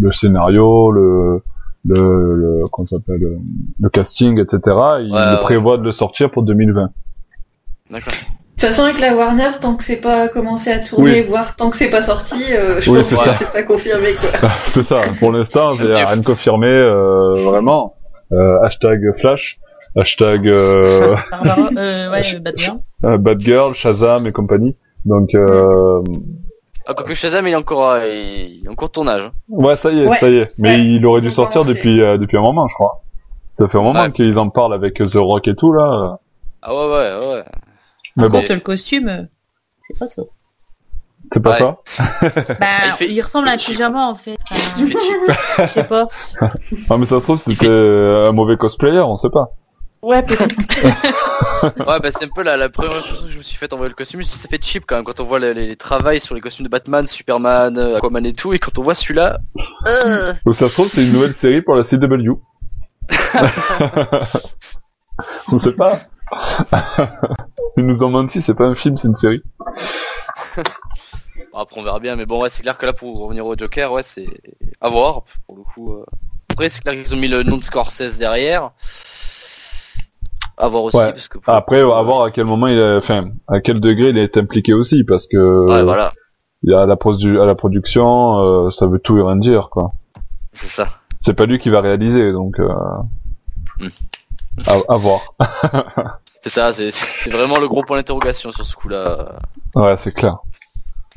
le scénario, le, le, le comment ça s'appelle, le, casting, etc. Ils Ouais, ouais. prévoient de le sortir pour 2020. D'accord. De toute façon, avec la Warner, tant que c'est pas commencé à tourner, Oui. voire tant que c'est pas sorti, euh, je Oui, pense c'est que ça. c'est pas confirmé quoi. c'est ça. Pour l'instant, j'ai rien de confirmé, euh, vraiment. Euh, hashtag Flash, hashtag euh, Barbara, euh, ouais, euh, Batman. euh, Batgirl, Shazam et compagnie. Donc, euh, Ah, quoique Shazam, il est encore, euh, il est en cours de tournage. hein. ouais, ça y est, Ouais. ça y est. Mais Ouais, il aurait dû sortir commencé. depuis euh, depuis un moment, je crois. Ça fait un moment Ouais. qu'ils en parlent avec The Rock et tout là. Ah ouais, ouais, ouais. Mais Par bon, contre, le costume, euh, c'est pas ça. c'est pas Ouais. ça? Bah, il fait- il ressemble à un pyjama, en fait. Je sais pas. Ah mais ça se trouve c'était un mauvais cosplayer, on sait pas. Ouais, peut-être. Ouais, bah c'est un peu la, la première impression que je me suis faite en voyant le costume. Ça fait cheap quand même quand on voit les, les, les travails sur les costumes de Batman, Superman, euh, Aquaman et tout, et quand on voit celui-là. euh, Ou ça se trouve, c'est une nouvelle série pour la CW. On sait pas. Ils nous ont menti, c'est pas un film, c'est une série. après on verra bien, mais bon ouais c'est clair que là pour revenir au Joker, ouais c'est à voir pour le coup. euh. Après c'est clair qu'ils ont mis le nom de Scorsese derrière. À voir aussi Ouais. parce que pour- Après, à voir à quel moment il a, enfin, à quel degré il est impliqué aussi, parce que Ouais voilà, il y a la, produ- à la production, euh, ça veut tout et rien dire, quoi. c'est ça. C'est pas lui qui va réaliser, donc euh, Hmm. à, à voir. C'est ça, c'est c'est vraiment le gros point d'interrogation sur ce coup-là. Ouais, c'est clair,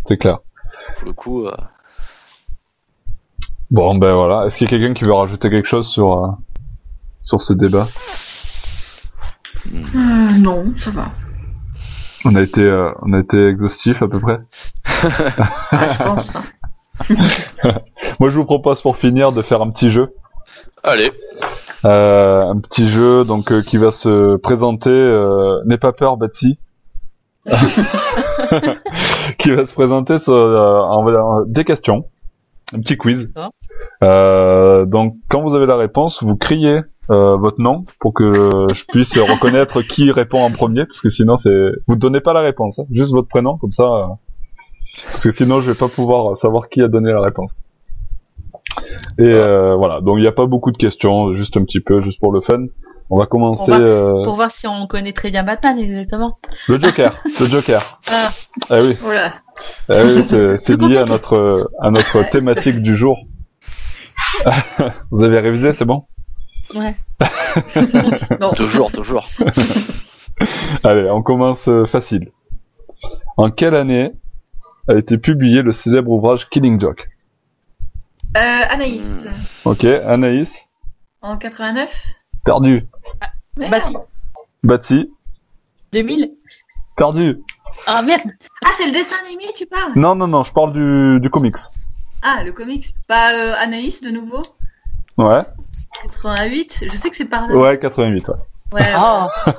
c'est clair. Pour le coup, euh, Bon, ben voilà. Est-ce qu'il y a quelqu'un qui veut rajouter quelque chose sur euh, sur ce débat? Euh, non, ça va. On a été euh, on a été exhaustif à peu près. Ah, je pense. hein. Moi, je vous propose pour finir de faire un petit jeu. allez, Euh, un petit jeu donc euh, qui va se présenter. Euh, N'aie pas peur, Betsy. qui va se présenter sur euh, en- en- des questions, un petit quiz. Euh, donc quand vous avez la réponse, vous criez euh, votre nom pour que je puisse reconnaître qui répond en premier, parce que sinon c'est vous donnez pas la réponse, hein, juste votre prénom comme ça, euh, parce que sinon je vais pas pouvoir savoir qui a donné la réponse. Et euh, voilà, donc il n'y a pas beaucoup de questions, juste un petit peu, juste pour le fun. On va commencer On va- euh, Pour voir si on connaît très bien Batman, exactement. le Joker, le Joker. Ah. Eh oui, Voilà. eh oui, c'est- c'est lié à notre à notre thématique du jour. vous avez révisé, c'est bon? Ouais. Non. toujours, toujours. Allez, on commence euh, facile. En quelle année a été publié le célèbre ouvrage Killing Joke? Euh, Anaïs, Hmm. Ok, Anaïs, en 89 perdu. Merde. Bâti. Betsy, 2000 perdu. Ah merde Ah, c'est le dessin animé, tu parles? Non, non, non, je parle du, du comics. Ah, le comics. Bah, euh, Anaïs, de nouveau. Ouais, 88. Je sais que c'est par là. ouais, 88, ouais. Ouais. Oh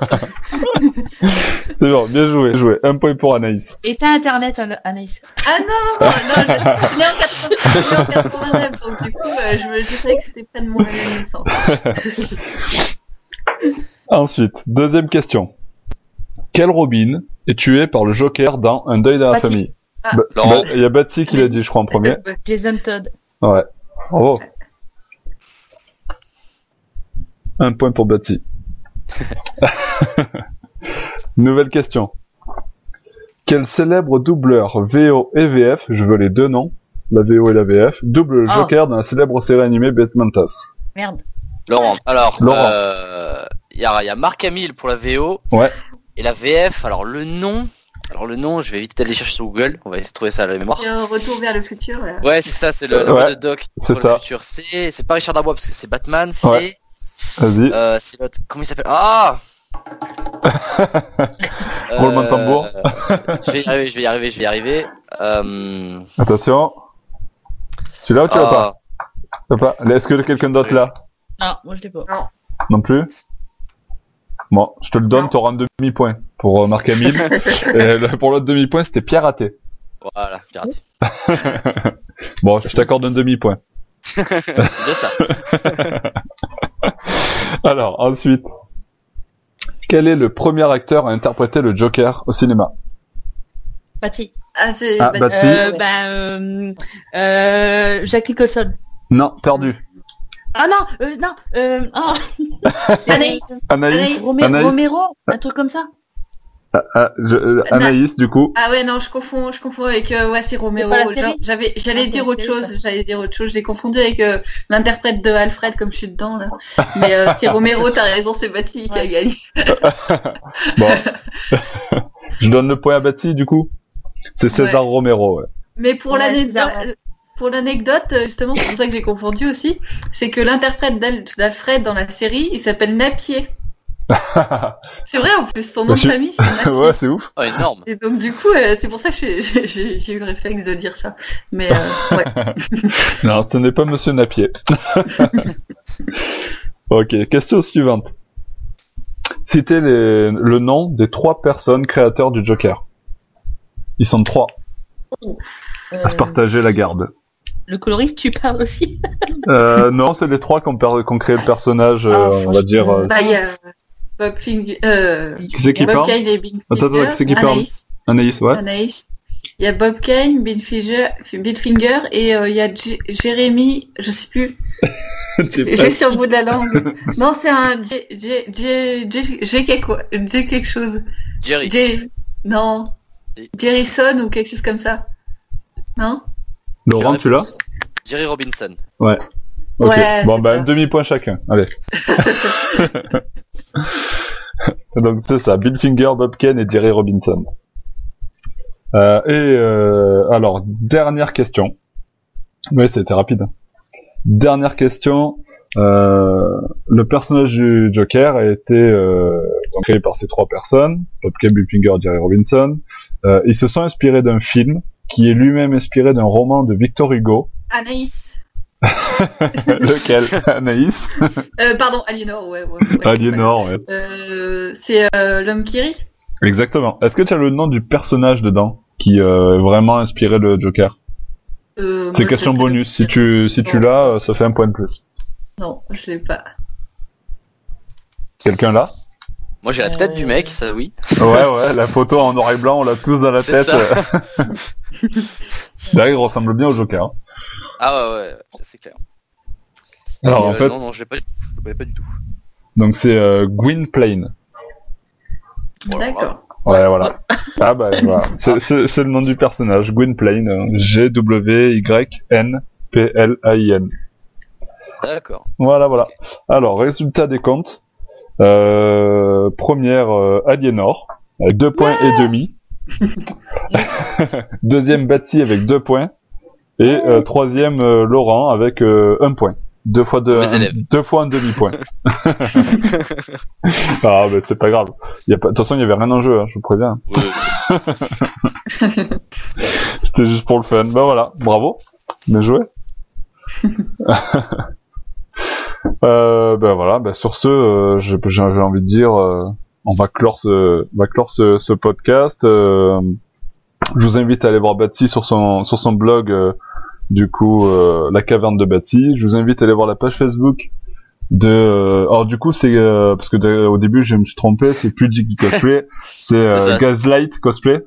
C'est bon, bien joué, bien joué. Un point pour Anaïs. Et t'as internet, Ana- Anaïs? Ah non, non, non, je en 80 je suis née en 89, donc du coup, euh, je, me- je savais que c'était près de mon naissance. Ensuite, deuxième question. Quel Robin est tué par le Joker dans Un deuil dans la famille? Ah. Il y a Betsy qui l'a dit, je crois, en premier. Jason Todd. Ouais. Bravo. Un point pour Betsy. Nouvelle question. Quel célèbre doubleur VO et VF, je veux les deux noms, la VO et la VF, double le Ah. Joker dans la célèbre série animée Batmantas Merde. Laurent, alors, Laurent. euh, il y, a, il y a Marc Hamill pour la VO. Ouais. Et la VF, alors le nom, alors le nom, je vais éviter d'aller chercher sur Google, on va essayer de trouver ça à la mémoire. Et, euh, retour vers le futur. là. Ouais, c'est ça, c'est le, le Ouais, de Doc c'est ça. le futur. C'est, c'est pas Richard Darbois parce que c'est Batman, c'est, Ouais. Vas-y. euh, c'est l'autre, comment il s'appelle? Ah Roulement de tambour. Euh, je vais y arriver, je vais y arriver, je vais y arriver. Euh, Attention. Tu l'as ou tu l'as ah, pas? Tu l'as pas? Est-ce que quelqu'un d'autre là Non, moi je l'ai pas. Non plus? Bon, je te le donne, Non. t'auras un demi-point pour euh, Marc Hamill. Et le- pour l'autre demi-point, c'était Pierre Raté. voilà, piraté. Bon, je t'accorde un demi-point. Déjà ça. Alors, ensuite. Quel est le premier acteur à interpréter le Joker au cinéma? Bâti. Ah, c'est. Ah, bah. Euh, bah, euh, euh, Jack Nicholson. Non, perdu. Ah non, euh, non, euh, oh. Anaïs. Anaïs Anaïs. Romé- Anaïs Romero, un truc comme ça. Ah, ah, je- euh, Anaïs, du coup. Ah ouais, non, je confonds, je confonds avec, euh, ouais, c'est Genre, J'avais, j'allais Ah, dire autre chose, j'allais dire autre chose. J'ai confondu avec euh, l'interprète de Alfred, comme je suis dedans, là. Mais euh, c'est Roméro, t'as raison, c'est Bati qui a gagné. Bon. je donne le point à Betsy, du coup. C'est César Romero, ouais. Mais pour Ouais, l'anecdote, pour l'anecdote, justement, c'est pour ça que j'ai confondu aussi, c'est que l'interprète d'Al- d'Alfred dans la série, il s'appelle Napier. C'est vrai, en plus, son nom de famille, c'est ouais, c'est ouf. Oh, énorme. Et donc, du coup, euh, c'est pour ça que j'ai- j'ai j'ai eu le réflexe de dire ça. Mais, euh, ouais. Non, ce n'est pas Monsieur Napier. ok, question suivante. citez les, le nom des trois personnes créateurs du Joker. Ils sont trois à se Euh, partager la garde. le coloriste, tu parles aussi Euh, non, c'est les trois qui ont, per- qui ont créé le personnage, euh, Ah, on va dire. euh, Bah, il y a Bob Finger, euh, Qui c'est qui Bob parle Kane et Bill Attends, attends, qui c'est qui parle Anaïs, Anaïs, ouais. Anaïs. Il y a Bob Kane, Bill Finger, Bill Finger et euh, il y a J- Jérémy, je sais plus, C'est j'ai sur le bout de la langue. non, c'est un J, J, J, J, J quelque, J quelque chose. Jerry. J, non, Jerryson ou quelque chose comme ça. Non? Laurent, tu l'as? Jerry Robinson. Ok. Ouais, bon, bah, ça. un demi-point chacun. Allez. Donc, c'est ça. Bill Finger, Bob Kane et Jerry Robinson. Euh, et, euh, alors, dernière question. Oui, c'était rapide. Dernière question. Euh, le personnage du Joker a été euh, donc créé par ces trois personnes, Bob Kane, Bill Finger, Jerry Robinson. Euh, ils se sont inspirés d'un film qui est lui-même inspiré d'un roman de Victor Hugo. Anaïs. Lequel? Anaïs? Euh, pardon, Aliénor, ouais. ouais, ouais, Aliénor, ouais. Euh, c'est euh, l'homme qui rit? Exactement. Est-ce que tu as le nom du personnage dedans qui euh, vraiment inspiré le Joker? Euh, C'est question bonus. Si tu si tu l'as, euh, ça fait un point de plus. Non, je l'ai pas. Quelqu'un là? Moi j'ai la Euh, tête du mec, ça oui. Ouais, ouais. La photo en noir et blanc, on l'a tous dans la tête. D'ailleurs, il ressemble bien au Joker. hein. Ah ouais, ouais, ça, c'est clair. Alors Mais, en euh, fait, Non, non, je l'ai pas, du tout, pas du donc c'est euh, Gwynplaine. D'accord. Ouais, voilà. Ah bah voilà. C'est- C'est c'est le nom du personnage, Gwynplaine. euh, G W Y N P L A I N. D'accord. Voilà, voilà. Alors, résultat des comptes. Euh, première, euh, Aliénor, avec deux points et demi. Deuxième, Bati avec deux points. Et euh, troisième, euh, Laurent avec euh, un point. Deux fois deux, un- deux fois un demi-point. ah, mais c'est pas grave. Il y a pas, de toute façon, il y avait rien en jeu, hein, je vous préviens. Ouais, C'était juste pour le fun. Bah voilà, bravo. Bien joué. euh, ben voilà, ben sur ce, euh, j'ai j'ai envie de dire, euh, on va clore ce, on va clore ce, ce podcast. Je vous invite à aller voir Batsy sur son, sur son blog, euh, du coup, euh, la caverne de Batsy. Je vous invite à aller voir la page Facebook de. euh, alors du coup, c'est euh, parce que de- au début, je me suis trompé, c'est plus Jiggy Cosplay, c'est euh. Gaslight Cosplay.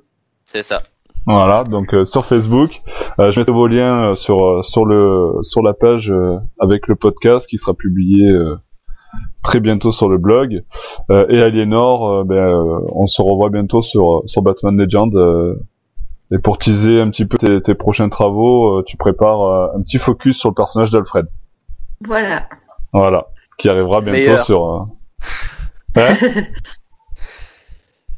c'est ça. Voilà, donc euh, sur Facebook, Euh, je mettrai vos liens euh, sur sur le sur la page euh, avec le podcast qui sera publié euh, très bientôt sur le blog. Euh, et Aliénor, ben, euh, on se revoit bientôt sur sur Batman Legend. Et pour teaser un petit peu tes, tes prochains travaux, euh, tu prépares euh, un petit focus sur le personnage d'Alfred. Voilà. Voilà, qui arrivera bientôt Meilleur. sur. euh, Hein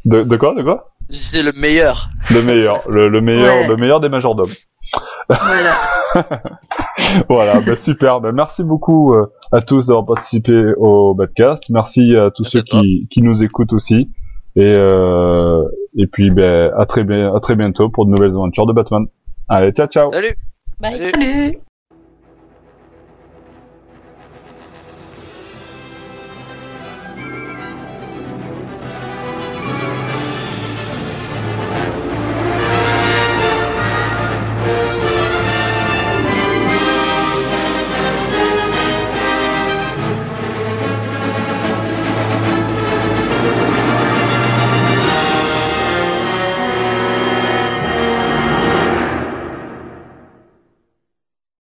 de, de quoi, de quoi? C'est le meilleur. Le meilleur, le, le meilleur, Ouais. le meilleur des majordomes. Voilà. Voilà, bah super. Bah merci beaucoup euh, à tous d'avoir participé au podcast. Merci à tous Merci ceux à qui, qui nous écoutent aussi. Et euh, et puis ben à très bien à très bientôt pour de nouvelles aventures de Batman. Allez, ciao ciao. Salut. Bye. Salut. Salut.